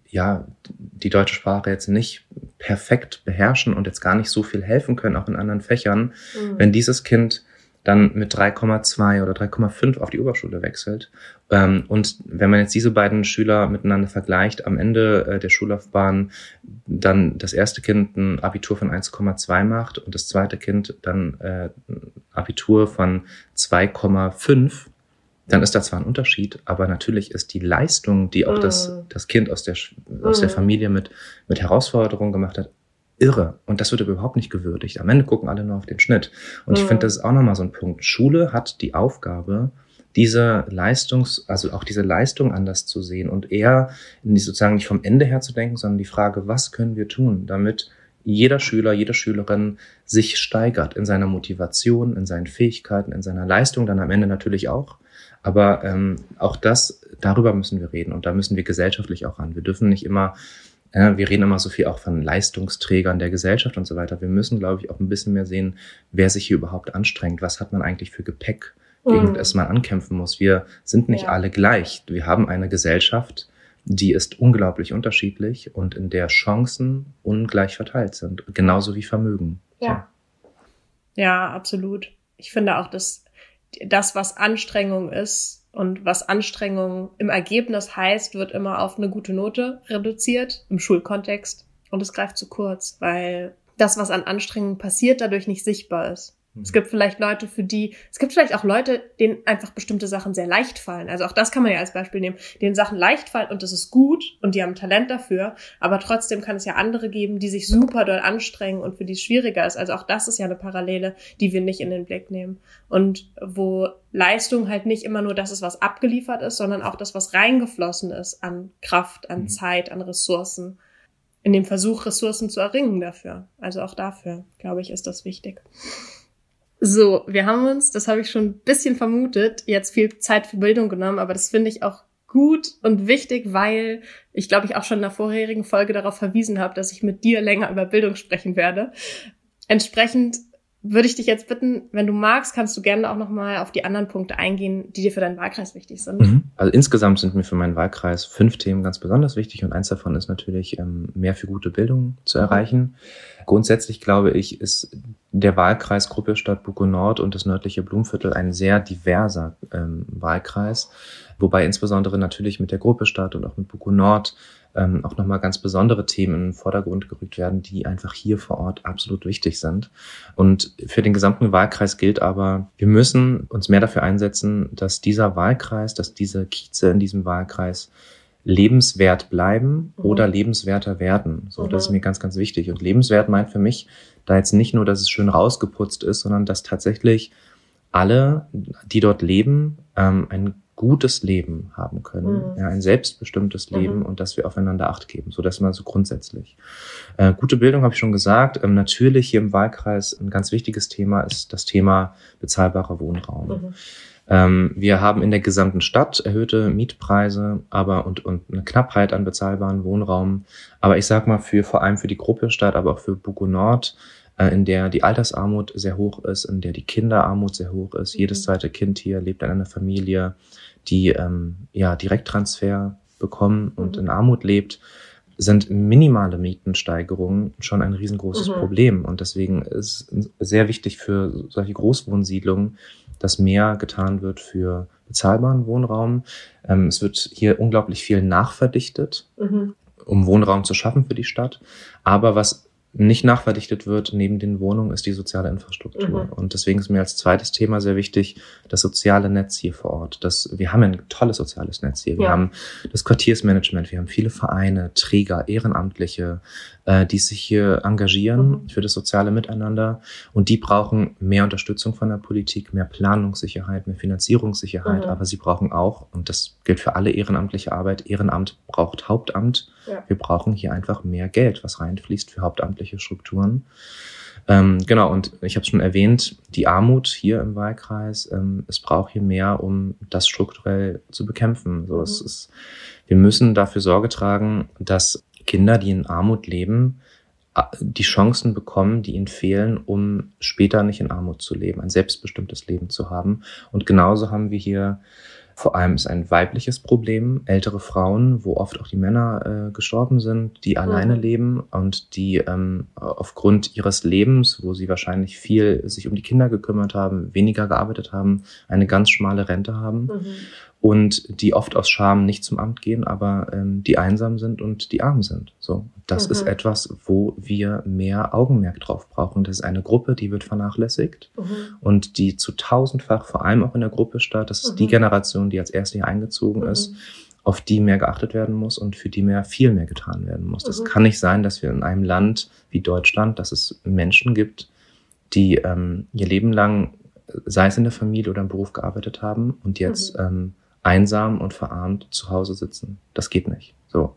ja, die deutsche Sprache jetzt nicht perfekt beherrschen und jetzt gar nicht so viel helfen können, auch in anderen Fächern. Mhm. Wenn dieses Kind dann mit 3,2 oder 3,5 auf die Oberschule wechselt. Ähm, und wenn man jetzt diese beiden Schüler miteinander vergleicht, am Ende äh, der Schullaufbahn dann das erste Kind ein Abitur von 1,2 macht und das zweite Kind dann äh, ein Abitur von 2,5, dann ist da zwar ein Unterschied, aber natürlich ist die Leistung, die auch das, mm. das Kind aus der, aus der mm. Familie mit, mit Herausforderungen gemacht hat, irre. Und das wird überhaupt nicht gewürdigt. Am Ende gucken alle nur auf den Schnitt. Und mhm. ich finde, das ist auch nochmal so ein Punkt. Schule hat die Aufgabe, diese Leistungs, also auch diese Leistung anders zu sehen und eher sozusagen nicht vom Ende her zu denken, sondern die Frage, was können wir tun, damit jeder Schüler, jede Schülerin sich steigert in seiner Motivation, in seinen Fähigkeiten, in seiner Leistung, dann am Ende natürlich auch. Aber ähm, auch das, darüber müssen wir reden und da müssen wir gesellschaftlich auch ran. Wir dürfen nicht immer ja, wir reden immer so viel auch von Leistungsträgern der Gesellschaft und so weiter. Wir müssen, glaube ich, auch ein bisschen mehr sehen, wer sich hier überhaupt anstrengt. Was hat man eigentlich für Gepäck, gegen mhm. das man ankämpfen muss? Wir sind nicht ja. alle gleich. Wir haben eine Gesellschaft, die ist unglaublich unterschiedlich und in der Chancen ungleich verteilt sind, genauso wie Vermögen. Ja, so. ja absolut. Ich finde auch, dass das, was Anstrengung ist, und was Anstrengung im Ergebnis heißt, wird immer auf eine gute Note reduziert im Schulkontext. Und es greift zu kurz, weil das, was an Anstrengung passiert, dadurch nicht sichtbar ist. Es gibt vielleicht Leute, für die, es gibt vielleicht auch Leute, denen einfach bestimmte Sachen sehr leicht fallen. Also auch das kann man ja als Beispiel nehmen, denen Sachen leicht fallen und das ist gut und die haben Talent dafür. Aber trotzdem kann es ja andere geben, die sich super doll anstrengen und für die es schwieriger ist. Also auch das ist ja eine Parallele, die wir nicht in den Blick nehmen. Und wo Leistung halt nicht immer nur das ist, was abgeliefert ist, sondern auch das, was reingeflossen ist an Kraft, an mhm. Zeit, an Ressourcen. In dem Versuch, Ressourcen zu erringen dafür. Also auch dafür, glaube ich, ist das wichtig. So, wir haben uns, das habe ich schon ein bisschen vermutet, jetzt viel Zeit für Bildung genommen, aber das finde ich auch gut und wichtig, weil ich glaube ich auch schon in der vorherigen Folge darauf verwiesen habe, dass ich mit dir länger über Bildung sprechen werde. Entsprechend würde ich dich jetzt bitten, wenn du magst, kannst du gerne auch nochmal auf die anderen Punkte eingehen, die dir für deinen Wahlkreis wichtig sind. Mhm. Also insgesamt sind mir für meinen Wahlkreis fünf Themen ganz besonders wichtig und eins davon ist natürlich, ähm, mehr für gute Bildung zu mhm. erreichen. Grundsätzlich glaube ich, ist der Wahlkreis Gruppe Stadt Buko Nord und das nördliche Blumviertel ein sehr diverser ähm, Wahlkreis, wobei insbesondere natürlich mit der Gruppe Stadt und auch mit Buko Nord ähm, auch nochmal ganz besondere Themen in den Vordergrund gerückt werden, die einfach hier vor Ort absolut wichtig sind. Und für den gesamten Wahlkreis gilt aber, wir müssen uns mehr dafür einsetzen, dass dieser Wahlkreis, dass diese Kieze in diesem Wahlkreis lebenswert bleiben mhm. oder lebenswerter werden. So, mhm. das ist mhm. mir ganz, ganz wichtig. Und lebenswert meint für mich da jetzt nicht nur, dass es schön rausgeputzt ist, sondern dass tatsächlich alle, die dort leben, ähm, ein gutes Leben haben können, mhm. ja, ein selbstbestimmtes Leben mhm. und dass wir aufeinander Acht geben. So, das mal so grundsätzlich. Äh, gute Bildung habe ich schon gesagt. Ähm, natürlich hier im Wahlkreis ein ganz wichtiges Thema ist das Thema bezahlbarer Wohnraum. Mhm. Ähm, wir haben in der gesamten Stadt erhöhte Mietpreise, aber und, und eine Knappheit an bezahlbaren Wohnraum. Aber ich sag mal, für vor allem für die Gruppe Stadt, aber auch für Buko Nord, äh, in der die Altersarmut sehr hoch ist, in der die Kinderarmut sehr hoch ist. Jedes mhm. zweite Kind hier lebt in einer Familie, die ähm, ja Direkttransfer bekommen und in Armut lebt, sind minimale Mietensteigerungen schon ein riesengroßes mhm. Problem. Und deswegen ist es sehr wichtig für solche Großwohnsiedlungen, dass mehr getan wird für bezahlbaren Wohnraum. Ähm, es wird hier unglaublich viel nachverdichtet, mhm. um Wohnraum zu schaffen für die Stadt. Aber was nicht nachverdichtet wird neben den Wohnungen, ist die soziale Infrastruktur. Mhm. Und deswegen ist mir als zweites Thema sehr wichtig, das soziale Netz hier vor Ort. Das, wir haben ein tolles soziales Netz hier. Wir ja. haben das Quartiersmanagement, wir haben viele Vereine, Träger, Ehrenamtliche, äh, die sich hier engagieren mhm. für das soziale Miteinander. Und die brauchen mehr Unterstützung von der Politik, mehr Planungssicherheit, mehr Finanzierungssicherheit. Mhm. Aber sie brauchen auch, und das gilt für alle ehrenamtliche Arbeit, Ehrenamt braucht Hauptamt. Ja. Wir brauchen hier einfach mehr Geld, was reinfließt für hauptamtliche Strukturen. Ähm, genau, und ich habe es schon erwähnt, die Armut hier im Wahlkreis, ähm, es braucht hier mehr, um das strukturell zu bekämpfen. So, mhm. es ist, wir müssen dafür Sorge tragen, dass Kinder, die in Armut leben, die Chancen bekommen, die ihnen fehlen, um später nicht in Armut zu leben, ein selbstbestimmtes Leben zu haben. Und genauso haben wir hier vor allem ist ein weibliches Problem, ältere Frauen, wo oft auch die Männer äh, gestorben sind, die mhm. alleine leben und die ähm, aufgrund ihres Lebens, wo sie wahrscheinlich viel sich um die Kinder gekümmert haben, weniger gearbeitet haben, eine ganz schmale Rente haben. Mhm und die oft aus Scham nicht zum Amt gehen, aber ähm, die einsam sind und die arm sind. So, das mhm. ist etwas, wo wir mehr Augenmerk drauf brauchen. Das ist eine Gruppe, die wird vernachlässigt mhm. und die zu tausendfach, vor allem auch in der Gruppe statt. Das ist mhm. die Generation, die als erste hier eingezogen ist, mhm. auf die mehr geachtet werden muss und für die mehr viel mehr getan werden muss. Das mhm. kann nicht sein, dass wir in einem Land wie Deutschland, dass es Menschen gibt, die ähm, ihr Leben lang sei es in der Familie oder im Beruf gearbeitet haben und jetzt mhm. ähm, einsam und verarmt zu Hause sitzen. Das geht nicht. So.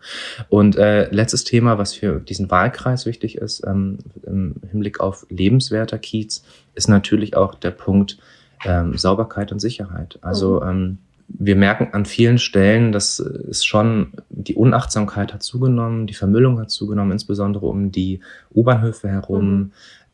Und äh, letztes Thema, was für diesen Wahlkreis wichtig ist, ähm, im Hinblick auf lebenswerter Kiez, ist natürlich auch der Punkt ähm, Sauberkeit und Sicherheit. Also mhm. ähm, wir merken an vielen Stellen, dass es schon die Unachtsamkeit hat zugenommen, die Vermüllung hat zugenommen, insbesondere um die U-Bahnhöfe herum. Mhm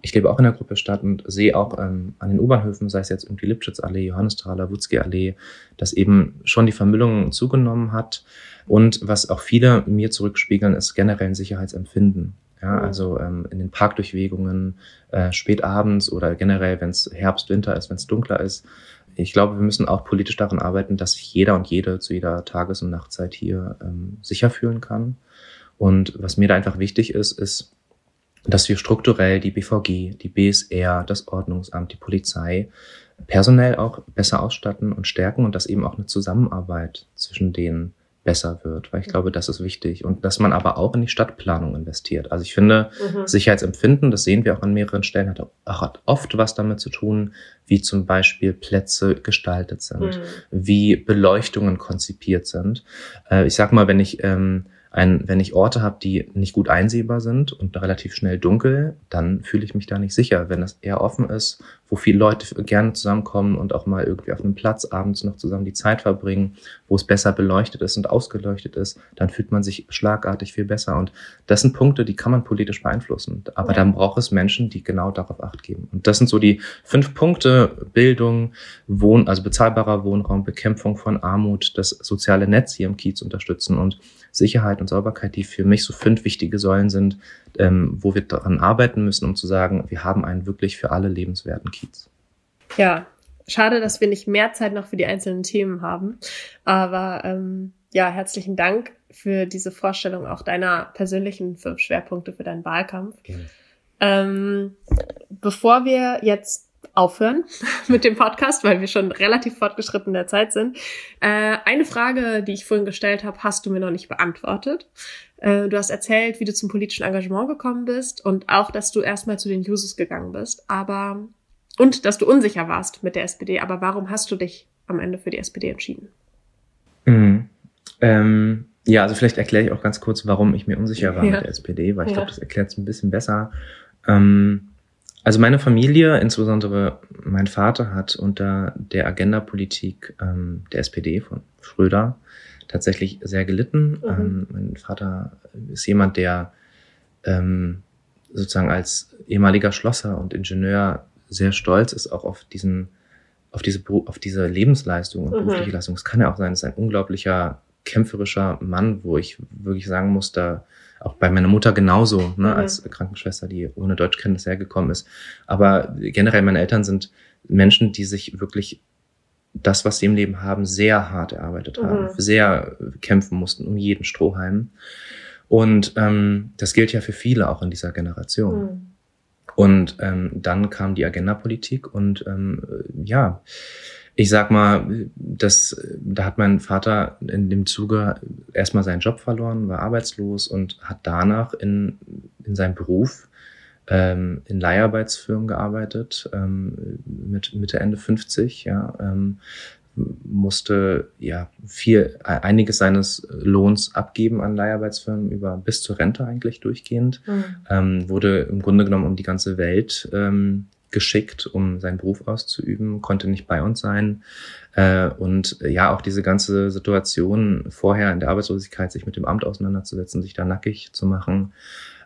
ich lebe auch in der Gruppe Stadt und sehe auch ähm, an den U-Bahnhöfen, sei es jetzt irgendwie Lipschitzallee, Johannisthaler, Wutzki-Allee, dass eben schon die Vermüllung zugenommen hat. Und was auch viele mir zurückspiegeln, ist generell ein Sicherheitsempfinden. Ja, mhm. also ähm, in den Parkdurchwegungen, äh, spät abends oder generell, wenn es Herbst, Winter ist, wenn es dunkler ist. Ich glaube, wir müssen auch politisch daran arbeiten, dass sich jeder und jede zu jeder Tages- und Nachtzeit hier ähm, sicher fühlen kann. Und was mir da einfach wichtig ist, ist, dass wir strukturell die BVG, die BSR, das Ordnungsamt, die Polizei personell auch besser ausstatten und stärken und dass eben auch eine Zusammenarbeit zwischen denen besser wird, weil ich glaube, das ist wichtig und dass man aber auch in die Stadtplanung investiert. Also ich finde, mhm. Sicherheitsempfinden, das sehen wir auch an mehreren Stellen, hat, hat oft was damit zu tun, wie zum Beispiel Plätze gestaltet sind, mhm. wie Beleuchtungen konzipiert sind. Äh, ich sag mal, wenn ich ähm, ein, wenn ich Orte habe, die nicht gut einsehbar sind und relativ schnell dunkel, dann fühle ich mich da nicht sicher. Wenn es eher offen ist, wo viele Leute gerne zusammenkommen und auch mal irgendwie auf einem Platz abends noch zusammen die Zeit verbringen, wo es besser beleuchtet ist und ausgeleuchtet ist, dann fühlt man sich schlagartig viel besser. Und das sind Punkte, die kann man politisch beeinflussen. Aber ja. dann braucht es Menschen, die genau darauf acht geben. Und das sind so die fünf Punkte, Bildung, Wohn, also bezahlbarer Wohnraum, Bekämpfung von Armut, das soziale Netz hier im Kiez unterstützen und Sicherheit und Sauberkeit, die für mich so fünf wichtige Säulen sind, ähm, wo wir daran arbeiten müssen, um zu sagen, wir haben einen wirklich für alle lebenswerten Kiez. Ja, schade, dass wir nicht mehr Zeit noch für die einzelnen Themen haben. Aber ähm, ja, herzlichen Dank für diese Vorstellung auch deiner persönlichen fünf Schwerpunkte für deinen Wahlkampf. Ähm, bevor wir jetzt aufhören *laughs* mit dem Podcast, weil wir schon relativ fortgeschritten in der Zeit sind. Äh, eine Frage, die ich vorhin gestellt habe, hast du mir noch nicht beantwortet. Äh, du hast erzählt, wie du zum politischen Engagement gekommen bist und auch, dass du erstmal zu den Jusos gegangen bist, aber und dass du unsicher warst mit der SPD. Aber warum hast du dich am Ende für die SPD entschieden? Mhm. Ähm, ja, also vielleicht erkläre ich auch ganz kurz, warum ich mir unsicher war ja. mit der SPD, weil ich ja. glaube, das erklärt es ein bisschen besser. Ähm, also meine Familie, insbesondere mein Vater, hat unter der Agenda-Politik ähm, der SPD von Schröder tatsächlich sehr gelitten. Mhm. Ähm, mein Vater ist jemand, der ähm, sozusagen als ehemaliger Schlosser und Ingenieur sehr stolz ist auch auf diesen, auf diese, auf diese Lebensleistung und mhm. berufliche Leistung. Es kann ja auch sein, es ist ein unglaublicher kämpferischer Mann, wo ich wirklich sagen muss, da auch bei meiner Mutter genauso, ne, mhm. als Krankenschwester, die ohne Deutschkenntnis hergekommen ist. Aber generell meine Eltern sind Menschen, die sich wirklich das, was sie im Leben haben, sehr hart erarbeitet haben, mhm. sehr kämpfen mussten um jeden Strohhalm. Und ähm, das gilt ja für viele auch in dieser Generation. Mhm. Und ähm, dann kam die Agenda-Politik und ähm, ja, ich sag mal, das, da hat mein Vater in dem Zuge erstmal seinen Job verloren, war arbeitslos und hat danach in, in seinem Beruf ähm, in Leiharbeitsfirmen gearbeitet, ähm, mit Mitte, Ende 50, ja, ähm, musste ja viel, einiges seines Lohns abgeben an Leiharbeitsfirmen über bis zur Rente eigentlich durchgehend, mhm. ähm, wurde im Grunde genommen um die ganze Welt ähm, geschickt, um seinen Beruf auszuüben, konnte nicht bei uns sein. Äh, und ja, auch diese ganze Situation vorher in der Arbeitslosigkeit, sich mit dem Amt auseinanderzusetzen, sich da nackig zu machen,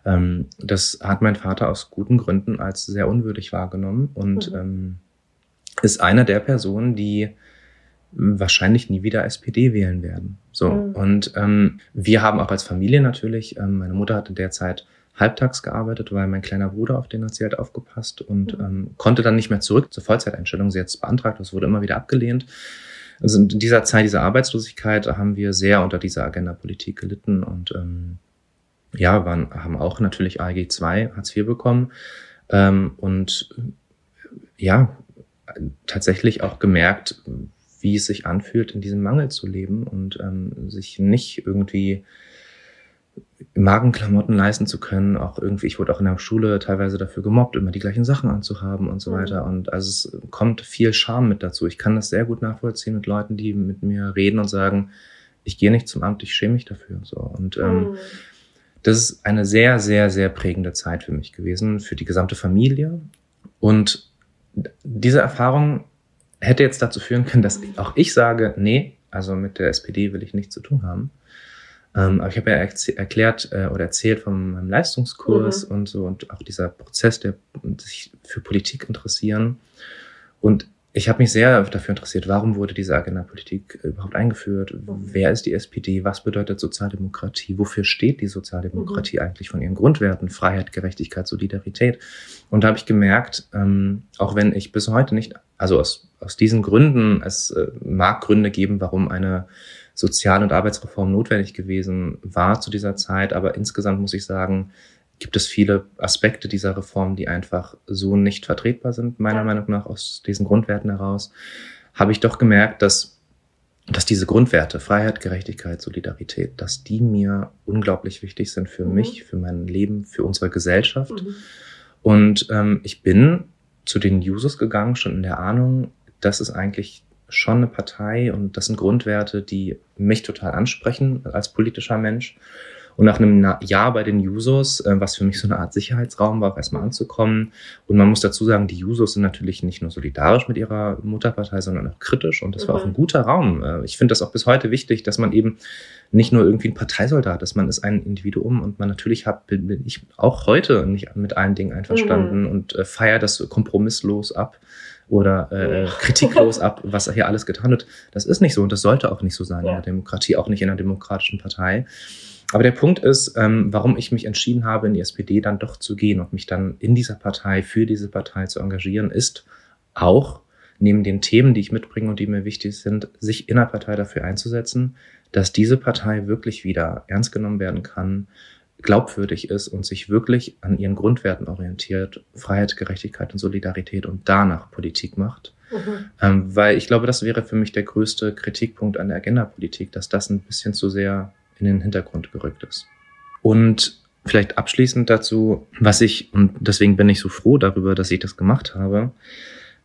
ähm, das hat mein Vater aus guten Gründen als sehr unwürdig wahrgenommen und mhm. ähm, ist einer der Personen, die wahrscheinlich nie wieder SPD wählen werden. So. Mhm. Und ähm, wir haben auch als Familie natürlich, ähm, meine Mutter hatte derzeit halbtags gearbeitet, weil mein kleiner Bruder, auf den hat sie halt aufgepasst und mhm. ähm, konnte dann nicht mehr zurück zur Vollzeiteinstellung. Sie hat es beantragt, das wurde immer wieder abgelehnt. Also in dieser Zeit dieser Arbeitslosigkeit haben wir sehr unter dieser Agenda-Politik gelitten und ähm, ja, waren, haben auch natürlich AG 2, Hartz IV bekommen ähm, und ja, tatsächlich auch gemerkt, wie es sich anfühlt, in diesem Mangel zu leben und ähm, sich nicht irgendwie Magenklamotten leisten zu können. Auch irgendwie, ich wurde auch in der Schule teilweise dafür gemobbt, immer die gleichen Sachen anzuhaben und so mhm. weiter. Und also es kommt viel Scham mit dazu. Ich kann das sehr gut nachvollziehen mit Leuten, die mit mir reden und sagen, ich gehe nicht zum Amt, ich schäme mich dafür. So. Und ähm, mhm. das ist eine sehr, sehr, sehr prägende Zeit für mich gewesen, für die gesamte Familie. Und diese Erfahrung hätte jetzt dazu führen können, dass auch ich sage, nee, also mit der SPD will ich nichts zu tun haben. Ähm, aber ich habe ja erklärt äh, oder erzählt von meinem Leistungskurs mhm. und so und auch dieser Prozess, der sich für Politik interessieren. Und ich habe mich sehr dafür interessiert, warum wurde diese Agenda-Politik überhaupt eingeführt? Mhm. Wer ist die SPD? Was bedeutet Sozialdemokratie? Wofür steht die Sozialdemokratie mhm. eigentlich von ihren Grundwerten? Freiheit, Gerechtigkeit, Solidarität. Und da habe ich gemerkt, ähm, auch wenn ich bis heute nicht, also aus, aus diesen Gründen, es äh, mag Gründe geben, warum eine Sozial- und Arbeitsreform notwendig gewesen war zu dieser Zeit, aber insgesamt muss ich sagen, gibt es viele Aspekte dieser Reform, die einfach so nicht vertretbar sind, meiner. Meinung nach aus diesen Grundwerten heraus, habe ich doch gemerkt, dass, dass diese Grundwerte, Freiheit, Gerechtigkeit, Solidarität, dass die mir unglaublich wichtig sind für mhm. mich, für mein Leben, für unsere Gesellschaft. Mhm. Und ähm, ich bin zu den Jusos gegangen, schon in der Ahnung, das ist eigentlich schon eine Partei und das sind Grundwerte, die mich total ansprechen als politischer Mensch. Und nach einem Jahr bei den Jusos, äh, was für mich so eine Art Sicherheitsraum war, erstmal anzukommen. Und man muss dazu sagen, die Jusos sind natürlich nicht nur solidarisch mit ihrer Mutterpartei, sondern auch kritisch. Und das mhm. war auch ein mhm. guter Raum. Äh, ich finde das auch bis heute wichtig, dass man eben nicht nur irgendwie ein Parteisoldat ist, man ist ein Individuum und man natürlich hat, bin ich auch heute nicht mit allen Dingen einverstanden mhm. und äh, feier das kompromisslos ab oder äh, kritiklos ab, was hier alles getan wird. Das ist nicht so und das sollte auch nicht so sein ja. in der Demokratie, auch nicht in einer demokratischen Partei. Aber der Punkt ist, ähm, warum ich mich entschieden habe, in die SPD dann doch zu gehen und mich dann in dieser Partei, für diese Partei zu engagieren, ist auch neben den Themen, die ich mitbringe und die mir wichtig sind, sich in der Partei dafür einzusetzen, dass diese Partei wirklich wieder ernst genommen werden kann, glaubwürdig ist und sich wirklich an ihren Grundwerten orientiert, Freiheit, Gerechtigkeit und Solidarität und danach Politik macht. Mhm. Ähm, weil ich glaube, das wäre für mich der größte Kritikpunkt an der Agenda-Politik, dass das ein bisschen zu sehr in den Hintergrund gerückt ist. Und vielleicht abschließend dazu, was ich, und deswegen bin ich so froh darüber, dass ich das gemacht habe,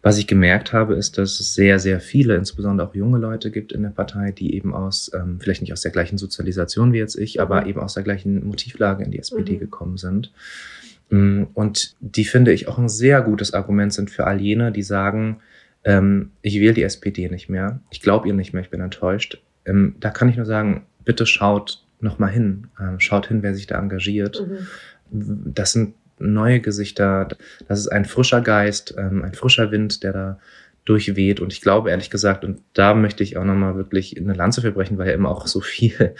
was ich gemerkt habe, ist, dass es sehr, sehr viele, insbesondere auch junge Leute gibt in der Partei, die eben aus, ähm, vielleicht nicht aus der gleichen Sozialisation wie jetzt ich, mhm. aber eben aus der gleichen Motivlage in die SPD mhm. gekommen sind. Mm, und die finde ich auch ein sehr gutes Argument sind für all jene, die sagen, ähm, ich wähle die SPD nicht mehr, ich glaube ihr nicht mehr, ich bin enttäuscht. Ähm, da kann ich nur sagen, bitte schaut noch mal hin, ähm, schaut hin, wer sich da engagiert. Mhm. Das sind neue Gesichter, das ist ein frischer Geist, ähm, ein frischer Wind, der da durchweht. Und ich glaube, ehrlich gesagt, und da möchte ich auch nochmal wirklich eine Lanze verbrechen, weil ja immer auch so viel, *laughs*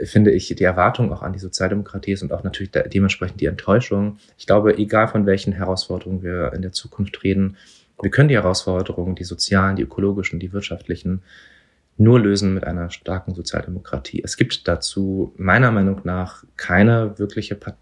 äh, finde ich, die Erwartung auch an die Sozialdemokratie ist und auch natürlich dementsprechend die Enttäuschung. Ich glaube, egal von welchen Herausforderungen wir in der Zukunft reden, Wir können die Herausforderungen, die sozialen, die ökologischen, die wirtschaftlichen, nur lösen mit einer starken Sozialdemokratie. Es gibt dazu meiner Meinung nach keine wirkliche Partei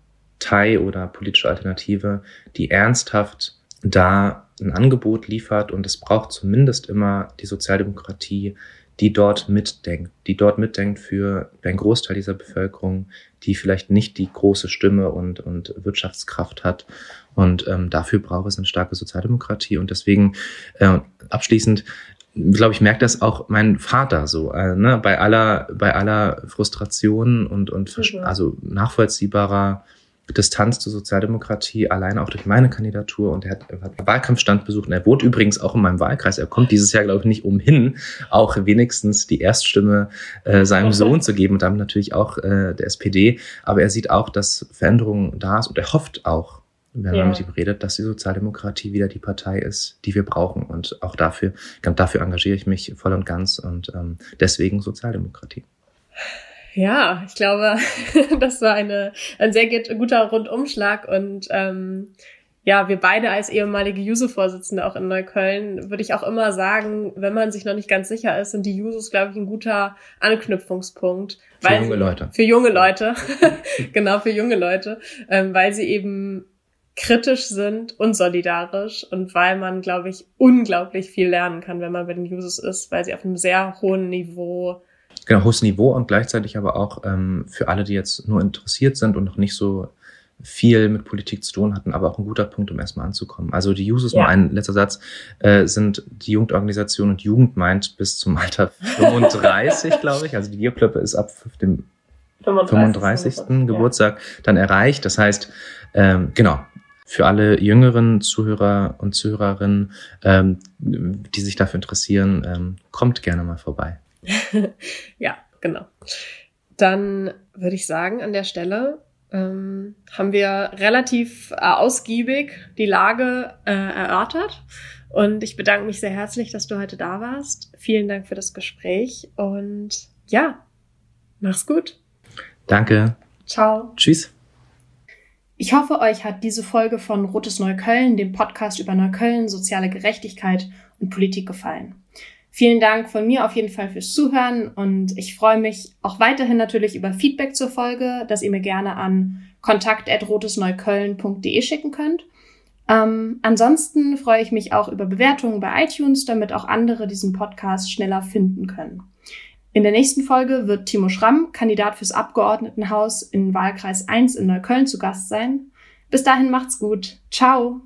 oder politische Alternative, die ernsthaft da ein Angebot liefert und es braucht zumindest immer die Sozialdemokratie, die dort mitdenkt, die dort mitdenkt für einen Großteil dieser Bevölkerung, die vielleicht nicht die große Stimme und, und Wirtschaftskraft hat. Und ähm, dafür braucht es eine starke Sozialdemokratie. Und deswegen äh, abschließend, glaube ich, merkt das auch mein Vater so, äh, ne? bei aller, bei aller Frustration und, und mhm. also nachvollziehbarer Distanz zur Sozialdemokratie, alleine auch durch meine Kandidatur. Und er hat, er hat einen Wahlkampfstand besucht. Und er wohnt übrigens auch in meinem Wahlkreis. Er kommt dieses Jahr, glaube ich, nicht umhin, auch wenigstens die Erststimme äh, seinem *laughs* Sohn zu geben und damit natürlich auch äh, der SPD. Aber er sieht auch, dass Veränderungen da ist und er hofft auch, wenn ja. man mit ihm redet, dass die Sozialdemokratie wieder die Partei ist, die wir brauchen. Und auch dafür, dafür engagiere ich mich voll und ganz und ähm, deswegen Sozialdemokratie. Ja, ich glaube, *laughs* das war eine, ein sehr guter Rundumschlag und ähm, ja, wir beide als ehemalige Juso-Vorsitzende auch in Neukölln, würde ich auch immer sagen, wenn man sich noch nicht ganz sicher ist, sind die Jusos, glaube ich, ein guter Anknüpfungspunkt. Für junge Leute. Für junge Leute. *laughs* genau, für junge Leute. Ähm, weil sie eben kritisch sind und solidarisch und weil man, glaube ich, unglaublich viel lernen kann, wenn man bei den Jusos ist, weil sie auf einem sehr hohen Niveau genau, hohes Niveau und gleichzeitig aber auch ähm, für alle, die jetzt nur interessiert sind und noch nicht so viel mit Politik zu tun hatten, aber auch ein guter Punkt, um erstmal anzukommen. Also die Jusos, ja. nur ein letzter Satz, äh, sind die Jugendorganisation und Jugend meint bis zum Alter *laughs* 35, glaube ich. Also die Bierklöppe ist ab dem 35. 35. Geburtstag dann erreicht. Das heißt, ähm, genau, für alle jüngeren Zuhörer und Zuhörerinnen, ähm, die sich dafür interessieren, ähm, kommt gerne mal vorbei. *laughs* ja, genau. Dann würde ich sagen, an der Stelle ähm, haben wir relativ äh, ausgiebig die Lage äh, erörtert. Und ich bedanke mich sehr herzlich, dass du heute da warst. Vielen Dank für das Gespräch und ja, mach's gut. Danke. Ciao. Tschüss. Ich hoffe, euch hat diese Folge von Rotes Neukölln, dem Podcast über Neukölln, soziale Gerechtigkeit und Politik gefallen. Vielen Dank von mir auf jeden Fall fürs Zuhören und ich freue mich auch weiterhin natürlich über Feedback zur Folge, das ihr mir gerne an kontakt.rotesneukölln.de schicken könnt. Ähm, ansonsten freue ich mich auch über Bewertungen bei iTunes, damit auch andere diesen Podcast schneller finden können. In der nächsten Folge wird Timo Schramm, Kandidat fürs Abgeordnetenhaus in Wahlkreis 1 in Neukölln zu Gast sein. Bis dahin macht's gut. Ciao!